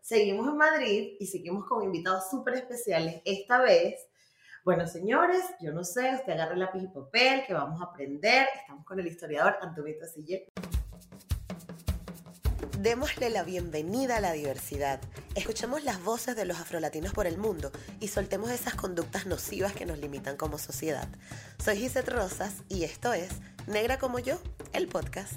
Seguimos en Madrid y seguimos con invitados súper especiales. Esta vez, bueno señores, yo no sé, usted agarre lápiz y papel que vamos a aprender. Estamos con el historiador Antonio Sille. Démosle la bienvenida a la diversidad. Escuchemos las voces de los afrolatinos por el mundo y soltemos esas conductas nocivas que nos limitan como sociedad. Soy Gisette Rosas y esto es Negra como yo, el podcast.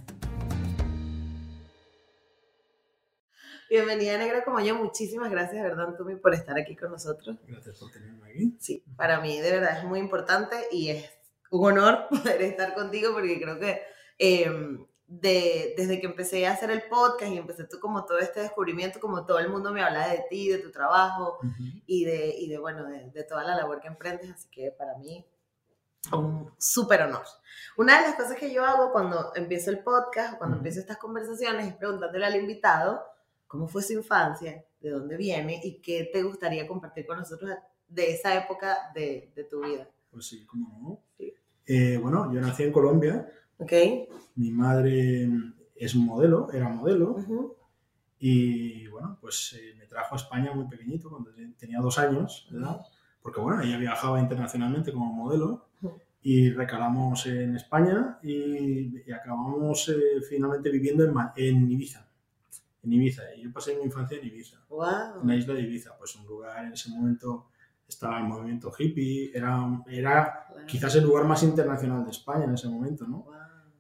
Bienvenida Negra como yo, muchísimas gracias, ¿verdad, Antumi, por estar aquí con nosotros. Gracias por tenerme aquí. Sí, para mí de verdad es muy importante y es un honor poder estar contigo porque creo que em, de, desde que empecé a hacer el podcast y empecé tú como todo este descubrimiento, como todo el mundo me habla de ti, de tu trabajo y, de, y de, bueno, de, de, toda la labor que emprendes, así que para mí un súper honor. Una de las cosas que yo hago cuando empiezo el podcast o cuando empiezo estas conversaciones es preguntándole al invitado cómo fue su infancia, de dónde viene y qué te gustaría compartir con nosotros de esa época de, de tu vida. Pues sí, cómo no. Sí. Eh, bueno, yo nací en Colombia. Ok. Mi madre es modelo, era modelo. Uh -huh. Y bueno, pues eh, me trajo a España muy pequeñito, cuando tenía dos años de edad. Porque bueno, ella viajaba internacionalmente como modelo. Uh -huh. Y recalamos en España y, y acabamos eh, finalmente viviendo en, en Ibiza en Ibiza. Y yo pasé mi infancia en Ibiza, wow. en la isla de Ibiza, pues un lugar en ese momento estaba el movimiento hippie, era, era wow. quizás el lugar más internacional de España en ese momento, ¿no? Wow.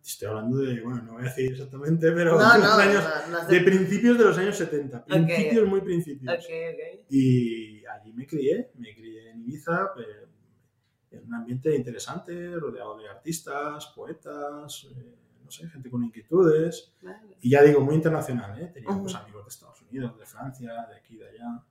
Estoy hablando de, bueno, no voy a decir exactamente, pero no, de, no, años, no, de principios de los años 70, principios okay. muy principios. Okay, okay. Y allí me crié, me crié en Ibiza, en un ambiente interesante, rodeado de artistas, poetas, eh, sé, gente con inquietudes. Vale. Y ya digo, muy internacional, ¿eh? Tenía uh -huh. pues, amigos de Estados Unidos, de Francia, de aquí, de allá.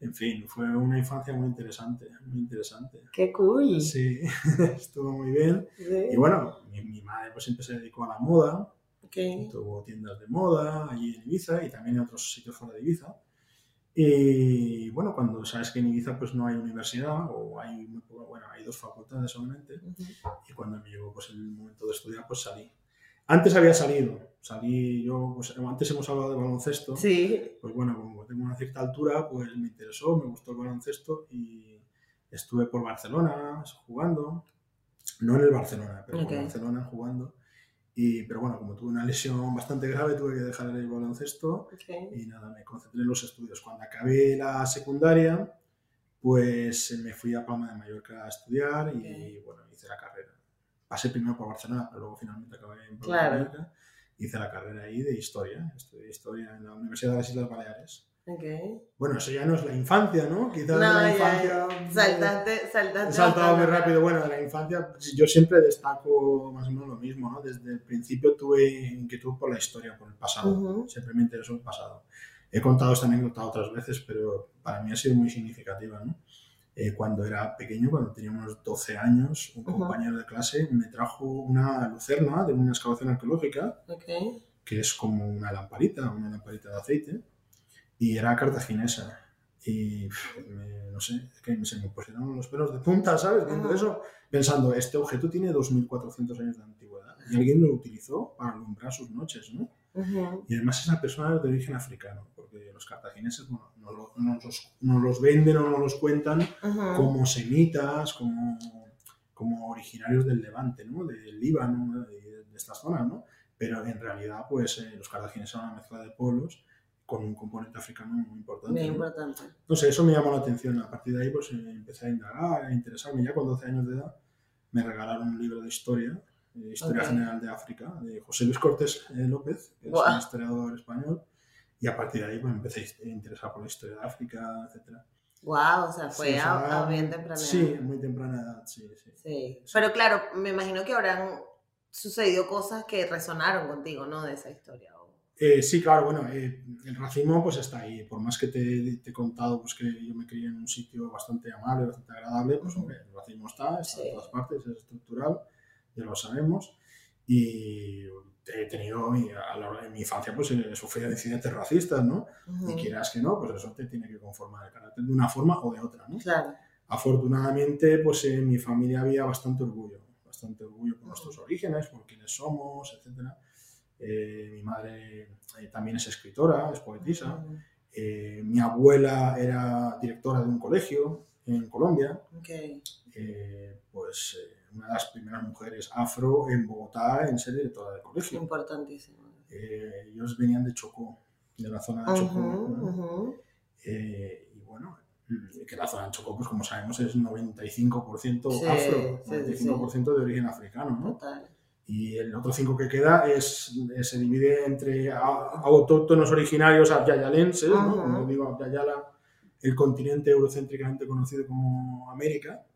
En fin, fue una infancia muy interesante, muy interesante. ¡Qué cool! Sí, estuvo muy bien. Sí. Y bueno, mi, mi, madre pues siempre se dedicó a la moda. Okay. Tuvo tiendas de moda allí en Ibiza y también en otros sitios fuera de Ibiza. Y bueno, cuando sabes que en Ibiza pues no hay universidad o hay, bueno, hay dos facultades solamente. Uh -huh. Y cuando me llegó pues el momento de estudiar pues salí. Antes había salido, salí yo, pues antes hemos hablado de baloncesto. Sí. Pues bueno, como tengo una cierta altura, pues me interesó, me gustó el baloncesto y estuve por Barcelona jugando. No en el Barcelona, pero okay. por Barcelona jugando. Y, pero bueno, como tuve una lesión bastante grave, tuve que dejar el baloncesto okay. y nada, me concentré en los estudios. Cuando acabé la secundaria, pues me fui a Palma de Mallorca a estudiar okay. y bueno, hice la carrera pasé primero por Barcelona, pero luego finalmente acabé en claro. Hice la carrera ahí de historia, estudié historia en la Universidad de las Islas Baleares. Okay. Bueno, eso ya no es la infancia, ¿no? no, Quizás de la infancia. Ya, saltaste, saltaste. He saltado muy rápido. Bueno, de la infancia, yo siempre destaco más o menos lo mismo, ¿no? Desde el principio tuve inquietud por la historia, por el pasado. Uh -huh. Siempre me interesó el pasado. He contado esta anécdota otras veces, pero para mí ha sido muy significativa, ¿no? Eh, cuando era pequeño, cuando tenía unos 12 años, un uh -huh. compañero de clase me trajo una lucerna de una excavación arqueológica, okay. que es como una lamparita, una lamparita de aceite, y era cartaginesa. Y me, no sé, que se me pusieron los pelos de punta, ¿sabes? Viendo uh -huh. eso, pensando, este objeto tiene 2.400 años de antigüedad y alguien lo utilizó para alumbrar sus noches, ¿no? Uh -huh. Y además esa persona es de origen africano, porque los cartagineses bueno, nos, los, nos, los, venden o nos los cuentan uh -huh. como semitas, como, como, originarios del Levante, ¿no? del Líbano, de, de, estas zonas, ¿no? Pero en realidad, pues eh, los cartagineses son una mezcla de pueblos con un componente africano muy importante. Muy ¿no? importante. No eso me llamó la atención. A partir de ahí, pues eh, empecé a indagar, a interesarme. Ya con 12 años de edad, me regalaron un libro de historia Historia okay. General de África, de José Luis Cortés eh, López, que wow. es un historiador español, y a partir de ahí pues, empecé a interesar por la historia de África, etc. Wow, o sea, fue sí, a, a, bien temprana edad. Sí, muy temprana edad, sí, sí, sí. Pero claro, me imagino que habrán sucedido cosas que resonaron contigo, ¿no? De esa historia. Eh, sí, claro, bueno, eh, el racismo pues está ahí. Por más que te, te, he contado pues, que yo me crié en un sitio bastante amable, bastante agradable, pues hombre, el racismo está, está en todas partes, es estructural, ya lo sabemos. Y he tenido, a la hora de mi infancia, pues he sufrido incidentes racistas, ¿no? Y quieras que no, pues eso te tiene que conformar el carácter de una forma o de otra, ¿no? Claro. Afortunadamente, pues en mi familia había bastante orgullo, bastante orgullo por nuestros orígenes, por quiénes somos, etcétera eh, mi madre eh, también es escritora, es poetisa. Eh, mi abuela era directora de un colegio en Colombia. pues una de las primeras mujeres afro en Bogotá en ser directora del colegio. Importantísimo. ellos venían de Chocó, de la zona de Chocó. y bueno, que la zona de Chocó, pues como sabemos, es 95% afro, 95% de origen africano. ¿no? Total y el otro 5 que queda es, se divide entre autóctonos originarios abyayalenses, ¿no? como digo, Abyayala, el continente eurocéntricamente conocido como América,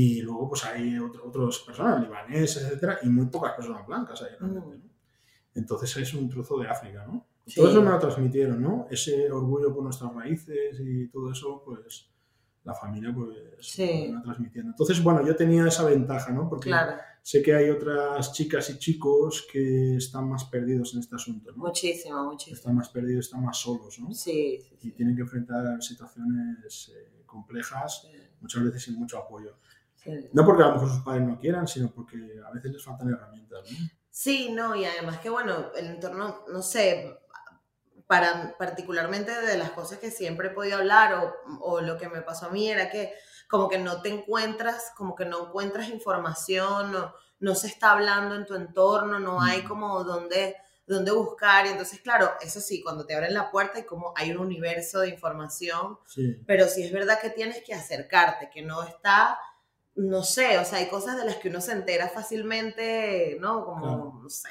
y luego pues hay otras personas, libaneses, etcétera, y muy pocas personas blancas ahí realmente, ¿no? Entonces es un trozo de África, ¿no? Todo eso me lo transmitieron, ¿no? Ese orgullo por nuestras raíces y todo eso, pues la familia pues me lo transmitiendo. Entonces, bueno, yo tenía esa ventaja, ¿no? Porque sé que hay otras chicas y chicos que están más perdidos en este asunto, ¿no? Muchísimo, muchísimo. Están más perdidos, están más solos, ¿no? Sí, sí, Y tienen que enfrentar situaciones eh, complejas, muchas veces sin mucho apoyo. No porque a lo mejor sus padres no quieran, sino porque a veces les faltan herramientas, ¿no? Sí, no, y además que, bueno, el entorno, no sé, para, particularmente de las cosas que siempre he podido hablar o, o, lo que me pasó a mí era que como que no te encuentras, como que no encuentras información, no, no se está hablando en tu entorno, no hay como donde, donde buscar. Y entonces, claro, eso sí, cuando te abren la puerta y como hay un universo de información, pero sí es verdad que tienes que acercarte, que no está no sé, o sea, hay cosas de las que uno se entera fácilmente, ¿no? Como, no sé,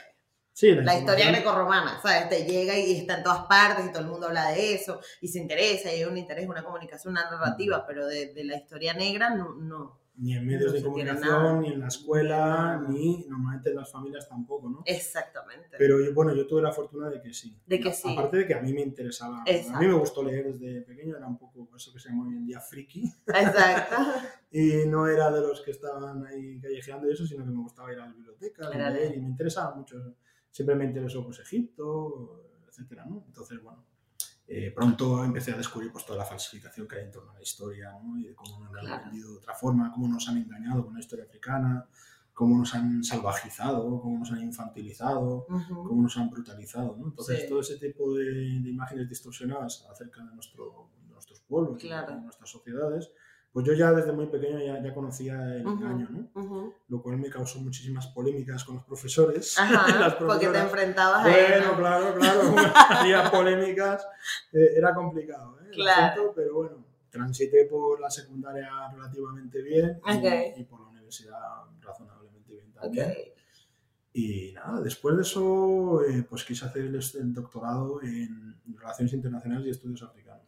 la, historia grecorromana, ¿sabes? Te llega y está en todas partes y todo el mundo habla de eso y se interesa y hay un interés, una comunicación, una narrativa, pero de, de la historia negra no, no. Ni en medios de comunicación, ni en la escuela, ni normalmente en las familias tampoco, ¿no? Exactamente. Pero yo, bueno, yo tuve la fortuna de que sí. De que sí. Aparte de que a mí me interesaba. A mí me gustó leer desde pequeño, era un poco eso que se llama hoy en día friki. Exacto. y no era de los que estaban ahí callejeando y eso, sino que me gustaba ir a la biblioteca, leer, y me interesaba mucho siempre me interesó pues, Egipto, etcétera, ¿no? Entonces, bueno, eh, pronto empecé a descubrir pues, toda la falsificación que hay en torno a la historia, ¿no? Y de cómo nos han vendido de otra forma, cómo nos han engañado con la historia africana, cómo nos han salvajizado, cómo nos han infantilizado, cómo nos han brutalizado, ¿no? Entonces, todo ese tipo de, imágenes distorsionadas acerca de, nuestro, nuestros pueblos, de nuestras sociedades, pues yo ya desde muy pequeño ya, ya conocía el engaño, ¿no? Lo cual me causó muchísimas polémicas con los profesores. Ajá, porque te enfrentabas a Bueno, claro, claro, había polémicas, eh, era complicado, ¿eh? Claro. pero bueno, transité por la secundaria relativamente bien y, por la universidad razonablemente bien también. Y nada, después de eso, eh, pues quise hacer el, el, doctorado en Relaciones Internacionales y Estudios Africanos.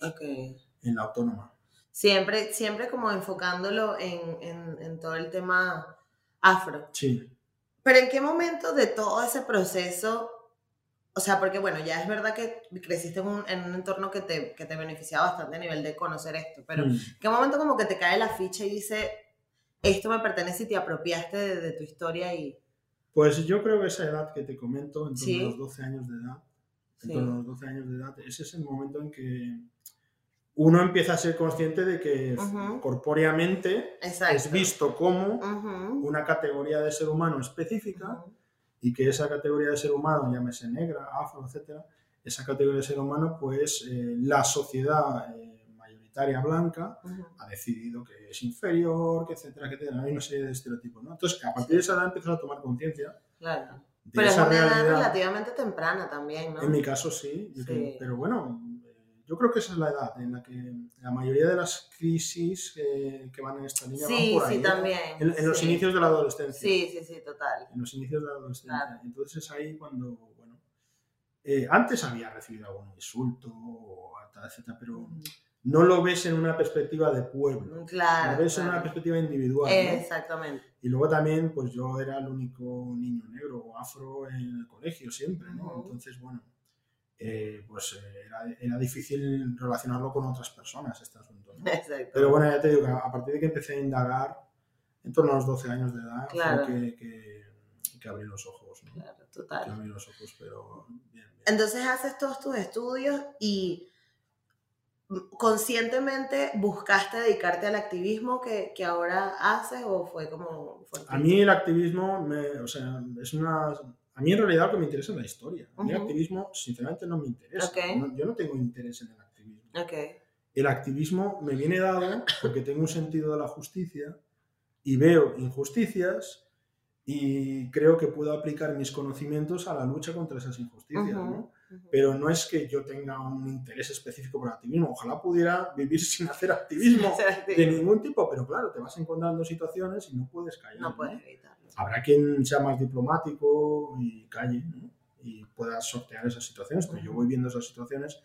En la Autónoma. Siempre, siempre como enfocándolo en, en, en, todo el tema afro. Sí. Pero ¿en qué momento de todo ese proceso, o sea, porque bueno, ya es verdad que creciste en un, en un entorno que te, que te beneficiaba bastante a nivel de conocer esto, pero ¿en mm. qué momento como que te cae la ficha y dice, esto me pertenece y te apropiaste de, tu historia y... Pues yo creo que esa edad que te comento, en torno a los 12 años de edad, en torno a los 12 años de edad, ese es el momento en que uno empieza a ser consciente de que corpóreamente es visto como una categoría de ser humano específica y que esa categoría de ser humano, llámese negra, afro, etcétera, esa categoría de ser humano, pues eh, la sociedad eh, mayoritaria blanca ha decidido que es inferior, que etcétera, que etcétera. Hay una serie de estereotipos, ¿no? Entonces, a partir de esa edad empiezas a tomar conciencia. Claro. Pero es una edad relativamente temprana también, ¿no? En mi caso sí. pero bueno, yo creo que esa es la edad en la que la mayoría de las crisis eh, que van en esta línea sí, van por ahí. Sí, también. En, los inicios de la adolescencia. Sí, sí, sí, total. En los inicios de la adolescencia. Entonces es ahí cuando, bueno, eh, antes había recibido algún insulto, etcétera, pero no lo ves en una perspectiva de pueblo. Claro. Lo ves en claro. una perspectiva individual. ¿no? Exactamente. Y luego también, pues yo era el único niño negro o afro en el colegio siempre, ¿no? Ujú. Entonces, bueno, eh, pues eh, era, era difícil relacionarlo con otras personas este asunto, ¿no? Pero bueno, ya te digo que a partir de que empecé a indagar, en torno a los 12 años de edad, Claro. fue que, que, que abrí los ojos, ¿no? Claro, Que total. abrí los ojos, pero bien, bien. Entonces haces todos tus estudios y conscientemente buscaste dedicarte al activismo que, que ahora haces o fue como... A mí el activismo, me- o sea, es una... A mí en realidad lo que me interesa es la historia. A mí el Ujú. activismo, sinceramente, no me interesa. Ok. No- yo no tengo interés en el activismo. Ok. El activismo me viene dado porque tengo un sentido de la justicia y veo injusticias y creo que puedo aplicar mis conocimientos a la lucha contra esas injusticias. Ujú, ¿no? ujú. Pero no es que yo tenga un interés específico por el activismo. Ojalá pudiera vivir sin hacer activismo Ser de activista. ningún tipo, pero claro, te vas encontrando situaciones y no puedes callar. No puedes evitarlo. Habrá quien sea más diplomático y calle ¿no? y pueda sortear esas situaciones, pero yo voy viendo esas situaciones,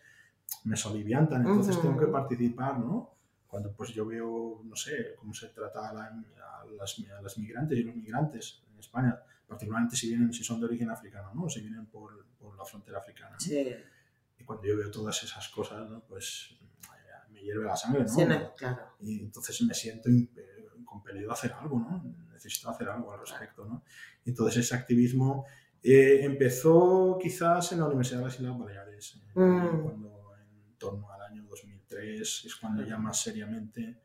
me soliviantan, entonces Ujú. tengo que participar, ¿no? Cuando pues yo veo, no sé, cómo se trata a, la- a las, a las migrantes y los migrantes en España, particularmente si vienen, si son de origen africano, ¿no? Si vienen por, por la frontera africana. ¿no? Sí. Y cuando yo veo todas esas cosas, ¿no? Pues me hierve la sangre, ¿no? Sí, no, claro. y entonces me siento compelido a hacer algo, ¿no? Necesito hacer algo al respecto, ¿no? Entonces ese activismo eh, empezó quizás en la Universidad de las Islas Baleares, eh, Mm. cuando en torno al año 2003 es cuando ya más seriamente,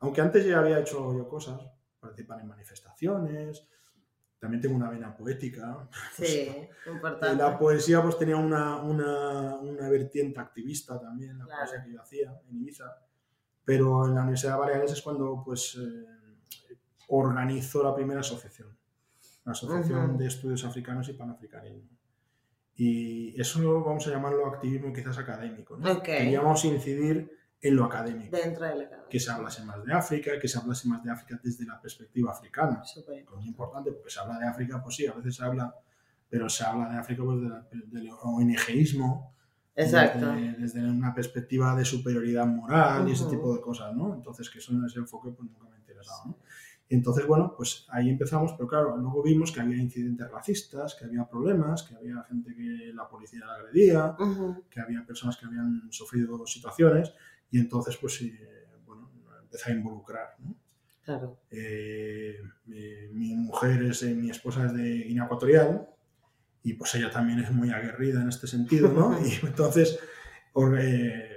aunque antes ya había hecho yo cosas, participar en manifestaciones, también tengo una vena poética, Sí, y importante. la poesía pues tenía una, una, una vertiente activista también, la Claro. poesía que yo hacía en Ibiza. Pero en la Universidad de Baleares es cuando pues eh, organizó la primera asociación, la Asociación Ujú. de Estudios Africanos y Panafricanismo. Y eso vamos a llamarlo activismo quizás académico. ¿no? Ok. Queríamos incidir en lo académico, Dentro de la que se hablase más de África, que se hablase más de África desde la perspectiva africana Súper que es importante porque se habla de África, pues sí, a veces se habla, pero se habla de África pues, de del ONGismo, Exacto. desde, desde una perspectiva de superioridad moral y ese tipo de cosas, ¿no? Entonces, que eso en ese enfoque pues nunca me ha interesado, ¿no? Y entonces, bueno, pues ahí empezamos, pero claro, luego vimos que había incidentes racistas, que había problemas, que había gente que la policía la agredía, que había personas que habían sufrido situaciones, y entonces, pues sí, bueno, empecé a involucrar, ¿no? Claro. Eh, mi, mi mujer es, eh, mi esposa es de Guinea Ecuatorial y pues ella también es muy aguerrida en este sentido, ¿no? Y entonces, or- eh,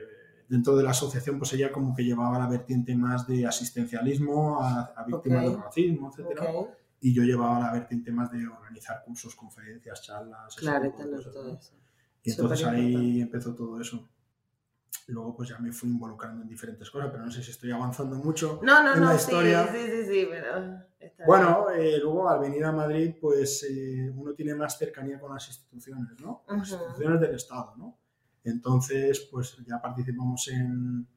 dentro de la asociación, pues ella como que llevaba la vertiente más de asistencialismo a, a víctimas Ok. del racismo, etcétera, Ok. y yo llevaba la vertiente más de organizar cursos, conferencias, charlas, Claro, tipo de cosas, todo ¿no? eso. Y entonces ahí importante. empezó todo eso. Luego pues ya me fui involucrando en diferentes cosas, pero no sé si estoy avanzando mucho. No, no, en no, la sí, historia. sí, sí, sí, pero... está Bueno, eh, luego al venir a Madrid, pues eh, uno tiene más cercanía con las instituciones, ¿no? Con Las Ujú. instituciones del Estado, ¿no? Entonces, pues ya participamos en,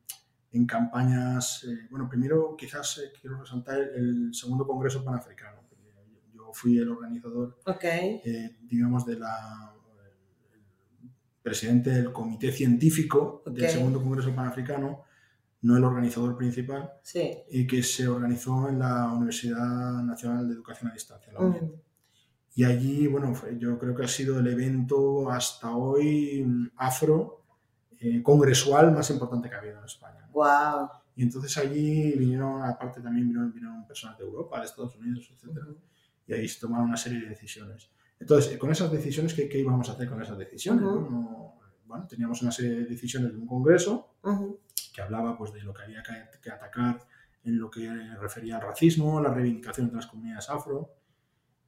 en campañas. eh, bueno, primero quizás eh, quiero resaltar el segundo Congreso Panafricano. porque Yo fui el organizador, bien. Ok, eh, digamos, de la presidente del comité científico del segundo Congreso Panafricano, no el organizador principal sí. y que se organizó en la Universidad Nacional de Educación a Distancia, la UNED. Ujú. Y allí, bueno, yo creo que ha sido el evento hasta hoy mm, afro eh, congresual más importante que ha habido en España. ¿no? Wow. Y entonces allí vinieron, aparte también vinieron, vinieron personas de Europa, de Estados Unidos, etc. Y ahí se tomaron una serie de decisiones. Entonces, con esas decisiones, ¿qué, qué íbamos a hacer con esas decisiones? Ujú. Bueno, bueno, teníamos una serie de decisiones de un congreso Ujú. que hablaba pues, de lo que había que, que atacar en lo que refería al racismo, la reivindicación de las comunidades afro,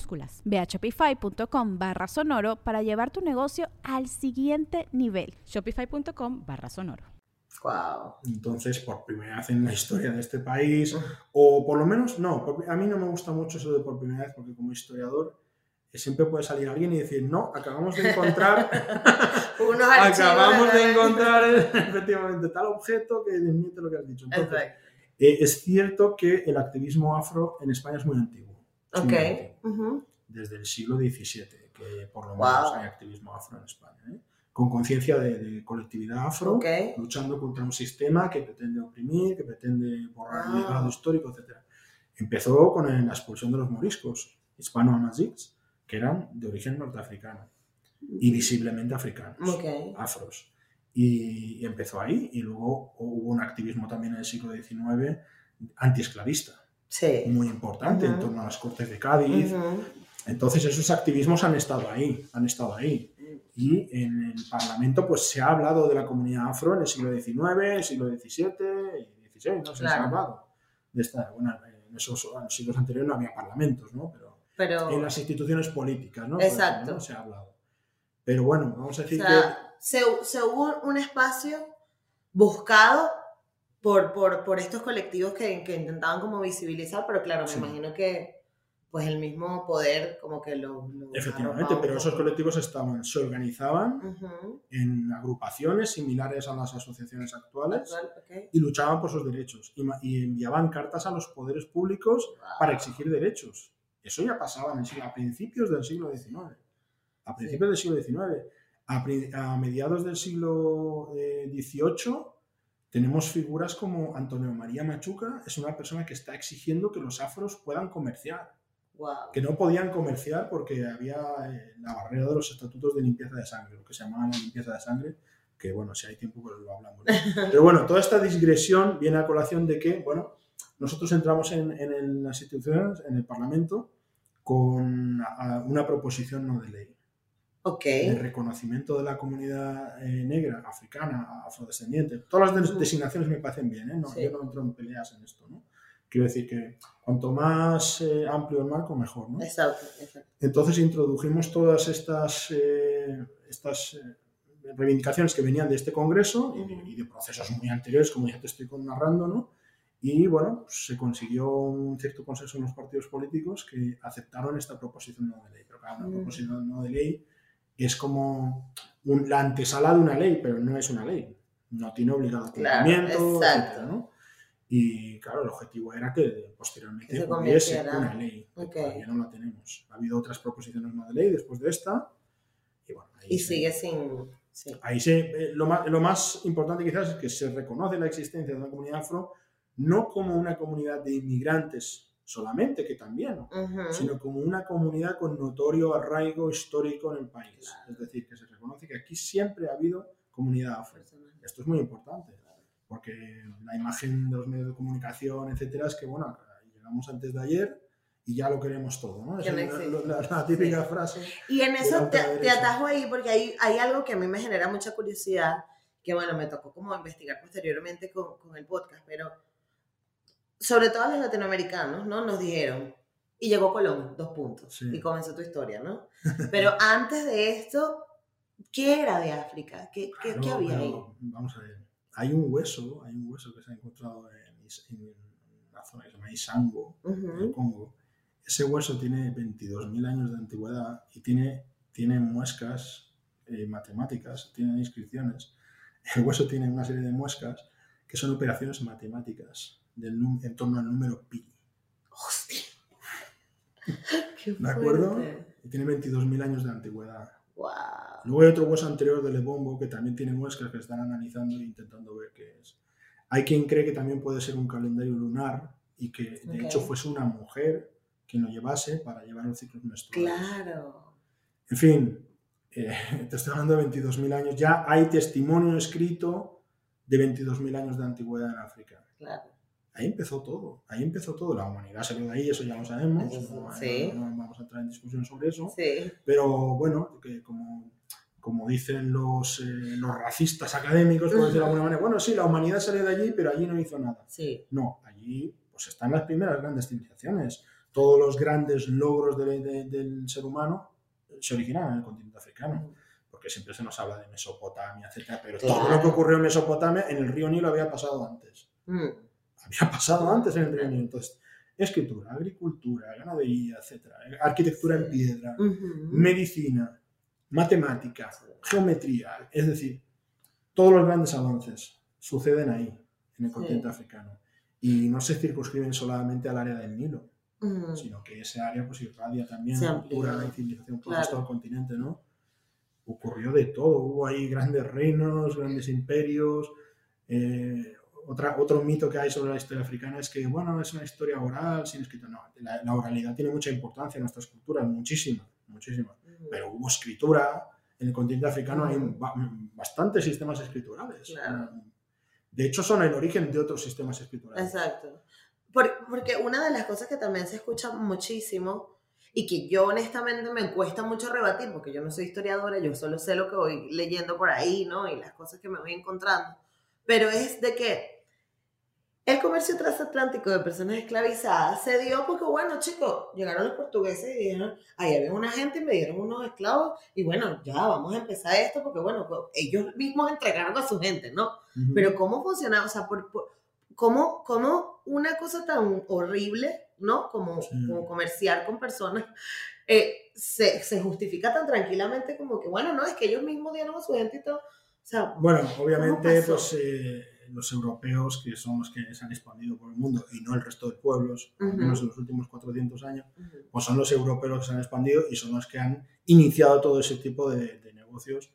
minúsculas. Ve a shopify.com barra sonoro para llevar tu negocio al siguiente nivel. Shopify.com barra sonoro. Wow. Entonces, por primera vez en la historia de este país, o por lo menos, no, a mí no me gusta mucho eso de por primera vez, porque como historiador eh, siempre puede salir alguien y decir, no, acabamos de encontrar, acabamos de encontrar efectivamente tal objeto que desmiente lo que has dicho. Entonces, eh, es cierto que el activismo afro en España es muy antiguo. Ok. Desde el siglo XVII, que por lo menos hay activismo afro en España. ¿eh? Con conciencia de, colectividad afro, luchando contra un sistema que pretende oprimir, que pretende borrar el legado histórico, etc. Empezó con la expulsión de los moriscos hispano-amazics, que eran de origen norteafricano y visiblemente africanos, afros. Y, empezó ahí, y luego hubo un activismo también en el siglo XIX antiesclavista muy importante en torno a las Cortes de Cádiz. Entonces esos activismos han estado ahí, han estado ahí. Y en el Parlamento pues se ha hablado de la comunidad afro en el siglo XIX, siglo XVII y XVI, ¿no? Se, ha hablado de esta, bueno, en esos siglos anteriores no había parlamentos, ¿no? Pero, en las instituciones políticas, ¿no? Exacto. Se ha hablado. Pero bueno, vamos a decir que... Se, se hubo un espacio buscado por, por, por estos colectivos que, que, intentaban como visibilizar, pero claro, me imagino que pues el mismo poder como que lo... Efectivamente, pero esos colectivos estaban, se organizaban en agrupaciones similares a las asociaciones actuales y luchaban por sus derechos y, enviaban cartas a los poderes públicos para exigir derechos. Eso ya pasaba en a principios del siglo XIX. A principios del siglo XIX. A, a, mediados del siglo XVIII eh, tenemos figuras como Antonio María Machuca, es una persona que está exigiendo que los afros puedan comerciar. Que no podían comerciar porque había eh, la barrera de los estatutos de limpieza de sangre, lo que se llamaba la limpieza de sangre, que bueno, si hay tiempo pues lo hablamos. Pero bueno, toda esta digresión viene a colación de que, bueno, nosotros entramos en, en las instituciones, en el Parlamento, con una proposición no de ley el reconocimiento de la comunidad eh, negra, africana, afrodescendiente. Todas las designaciones me parecen bien, ¿eh? no, yo no entro en peleas en esto. ¿no? Quiero decir que cuanto más eh, amplio el marco, mejor. ¿no? Exacto, Entonces introdujimos todas estas, estas reivindicaciones que venían de este Congreso y, de procesos muy anteriores, como ya te estoy narrando, ¿no? Y bueno, pues, se consiguió un cierto consenso en los partidos políticos que aceptaron esta proposición no de ley. Pero claro, una mm. proposición no de ley es como la antesala de una ley, pero no es una ley. No tiene obligado cumplimiento, ¿no? Y claro, el objetivo era que posteriormente hubiese una ley, que todavía no la tenemos. Ha habido otras proposiciones no de ley después de esta. Y, bueno, ahí sigue sin... Ahí se, eh, lo, más, lo más importante quizás es que se reconoce la existencia de una comunidad afro no como una comunidad de inmigrantes solamente, que también, sino como una comunidad con notorio arraigo histórico en el país. Es decir, que se reconoce que aquí siempre ha habido comunidad afro. Esto es muy importante, porque la imagen de los medios de comunicación, etcétera, es que, bueno, llegamos antes de ayer y ya lo queremos todo, ¿no? es la, típica frase. Y en eso te, te, atajo ahí porque hay, hay algo que a mí me genera mucha curiosidad, que bueno, me tocó como investigar posteriormente con, con el podcast, pero sobre todo los latinoamericanos, ¿no? Nos dijeron, y llegó Colón, dos puntos, y comenzó tu historia, ¿no? Pero antes de esto, ¿qué era de África? ¿Qué, qué, había ahí? Vamos a ver, hay un hueso, hay un hueso que se ha encontrado en, una zona que se llama Isango, en el Congo. Ese hueso tiene 22.000 años de antigüedad y tiene, tiene muescas eh, matemáticas, tiene inscripciones. El hueso tiene una serie de muescas que son operaciones matemáticas en torno al número pi. ¡Hostia! ¿De acuerdo? Y tiene 22.000 años de antigüedad. Wow. Luego hay otro hueso anterior de Lebombo que también tiene muestras que están analizando e intentando ver qué es. Hay quien cree que también puede ser un calendario lunar y que de hecho fuese una mujer quien lo llevase para llevar los ciclos menstruales. Claro. En fin, eh, te estoy hablando de 22.000 años. Ya hay testimonio escrito de 22.000 años de antigüedad en África. Claro. Ahí empezó todo, ahí empezó todo. La humanidad salió de ahí, eso ya lo sabemos. No, sí. no- no vamos a entrar en discusión sobre eso. Sí. Pero bueno, que como, como dicen los, eh, los racistas académicos, por decirlo de alguna manera, bueno, sí, la humanidad salió de allí, pero allí no hizo nada. Sí. No, allí pues están las primeras grandes civilizaciones. Todos los grandes logros de- de- del ser humano se originaron en el continente africano. Porque siempre se nos habla de Mesopotamia, etcétera, pero todo Claro. lo que ocurrió en Mesopotamia en el río Nilo había pasado antes. Mm. Había pasado antes en el río Nilo. Entonces, escritura, agricultura, ganadería, etcétera, arquitectura en piedra, Ujú. medicina, matemática, geometría, es decir, todos los grandes avances suceden ahí, en el continente africano. Y no se circunscriben solamente al área del Nilo, Ujú. sino que ese área pues irradia también Se cultura y civilización por Claro. todo el continente, ¿no? Ocurrió de todo, hubo ahí grandes reinos, grandes imperios. eh, otra, otro mito que hay sobre la historia africana es que, bueno, es una historia oral, sin escrito. No, la, la oralidad tiene mucha importancia en nuestras culturas, muchísima, muchísima. Pero hubo escritura, en el continente africano hay bastantes sistemas escriturales. Claro. De hecho, son el origen de otros sistemas escriturales. Exacto. Por- porque una de las cosas que también se escucha muchísimo y que yo honestamente me cuesta mucho rebatir, porque yo no soy historiadora, yo solo sé lo que voy leyendo por ahí, ¿no? Y las cosas que me voy encontrando. Pero es de que el comercio transatlántico de personas esclavizadas se dio porque, bueno, chicos, llegaron los portugueses y dijeron, ahí había una gente y me dieron unos esclavos, y bueno, ya vamos a empezar esto, porque, bueno, pues, ellos mismos entregaron a su gente, ¿no? Pero cómo funcionaba, o sea, por, por- cómo, cómo una cosa tan horrible, ¿no? Como, Sí. como comerciar con personas, eh, se, se justifica tan tranquilamente como que, bueno, no, es que ellos mismos dieron a su gente y todo. O sea, Bueno, obviamente, pues eh, los europeos, que son los que se han expandido por el mundo, y no el resto de pueblos, al Ujú. menos en los últimos 400 años, ujú, pues son los europeos los que se han expandido y son los que han iniciado todo ese tipo de, de negocios,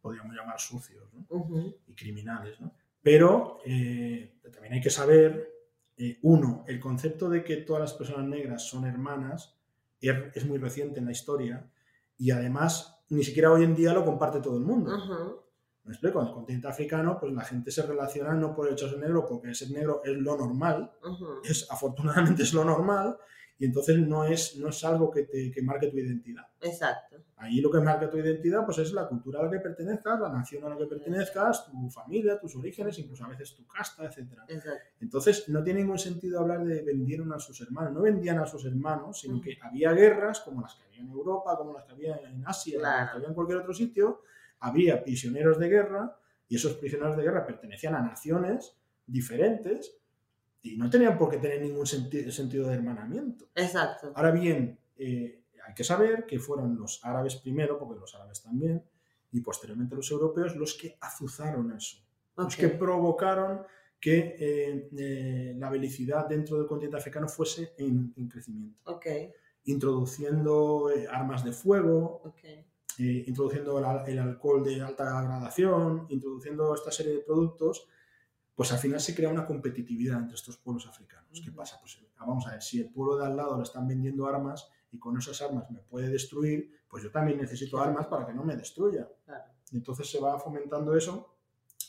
podríamos llamar sucios ¿no? ujú, y criminales. ¿no? Pero eh, también hay que saber, eh, uno, el concepto de que todas las personas negras son hermanas es muy reciente en la historia y además ni siquiera hoy en día lo comparte todo el mundo. ¿Me explico? En el continente africano, pues la gente se relaciona no por el hecho de ser negro, porque ser negro es lo normal, es, afortunadamente es lo normal, y entonces no es, no es algo que, te, que marque tu identidad. Exacto. Ahí lo que marca tu identidad pues es la cultura a la que pertenezcas, la nación a la que pertenezcas, tu familia, tus orígenes, incluso a veces tu casta, etc. Exacto. Entonces no tiene ningún sentido hablar de vendieron a sus hermanos, no vendían a sus hermanos, sino que había guerras como las que había en Europa, como las que había en Asia, como las que había en cualquier otro sitio, había prisioneros de guerra y esos prisioneros de guerra pertenecían a naciones diferentes y no tenían por qué tener ningún senti- sentido de hermanamiento. Exacto. Ahora bien, eh, hay que saber que fueron los árabes primero, porque los árabes también, y posteriormente los europeos, los que azuzaron eso, los Ok. que provocaron que eh, eh, la belicidad dentro del continente africano fuese en, en crecimiento, Ok. introduciendo eh, armas de fuego, Ok. Eh, introduciendo el, el alcohol de alta gradación, introduciendo esta serie de productos, pues al final se crea una competitividad entre estos pueblos africanos. ¿Qué pasa? Pues vamos a ver, si el pueblo de al lado le están vendiendo armas y con esas armas me puede destruir, pues yo también necesito armas para que no me destruya. Claro. Y entonces se va fomentando eso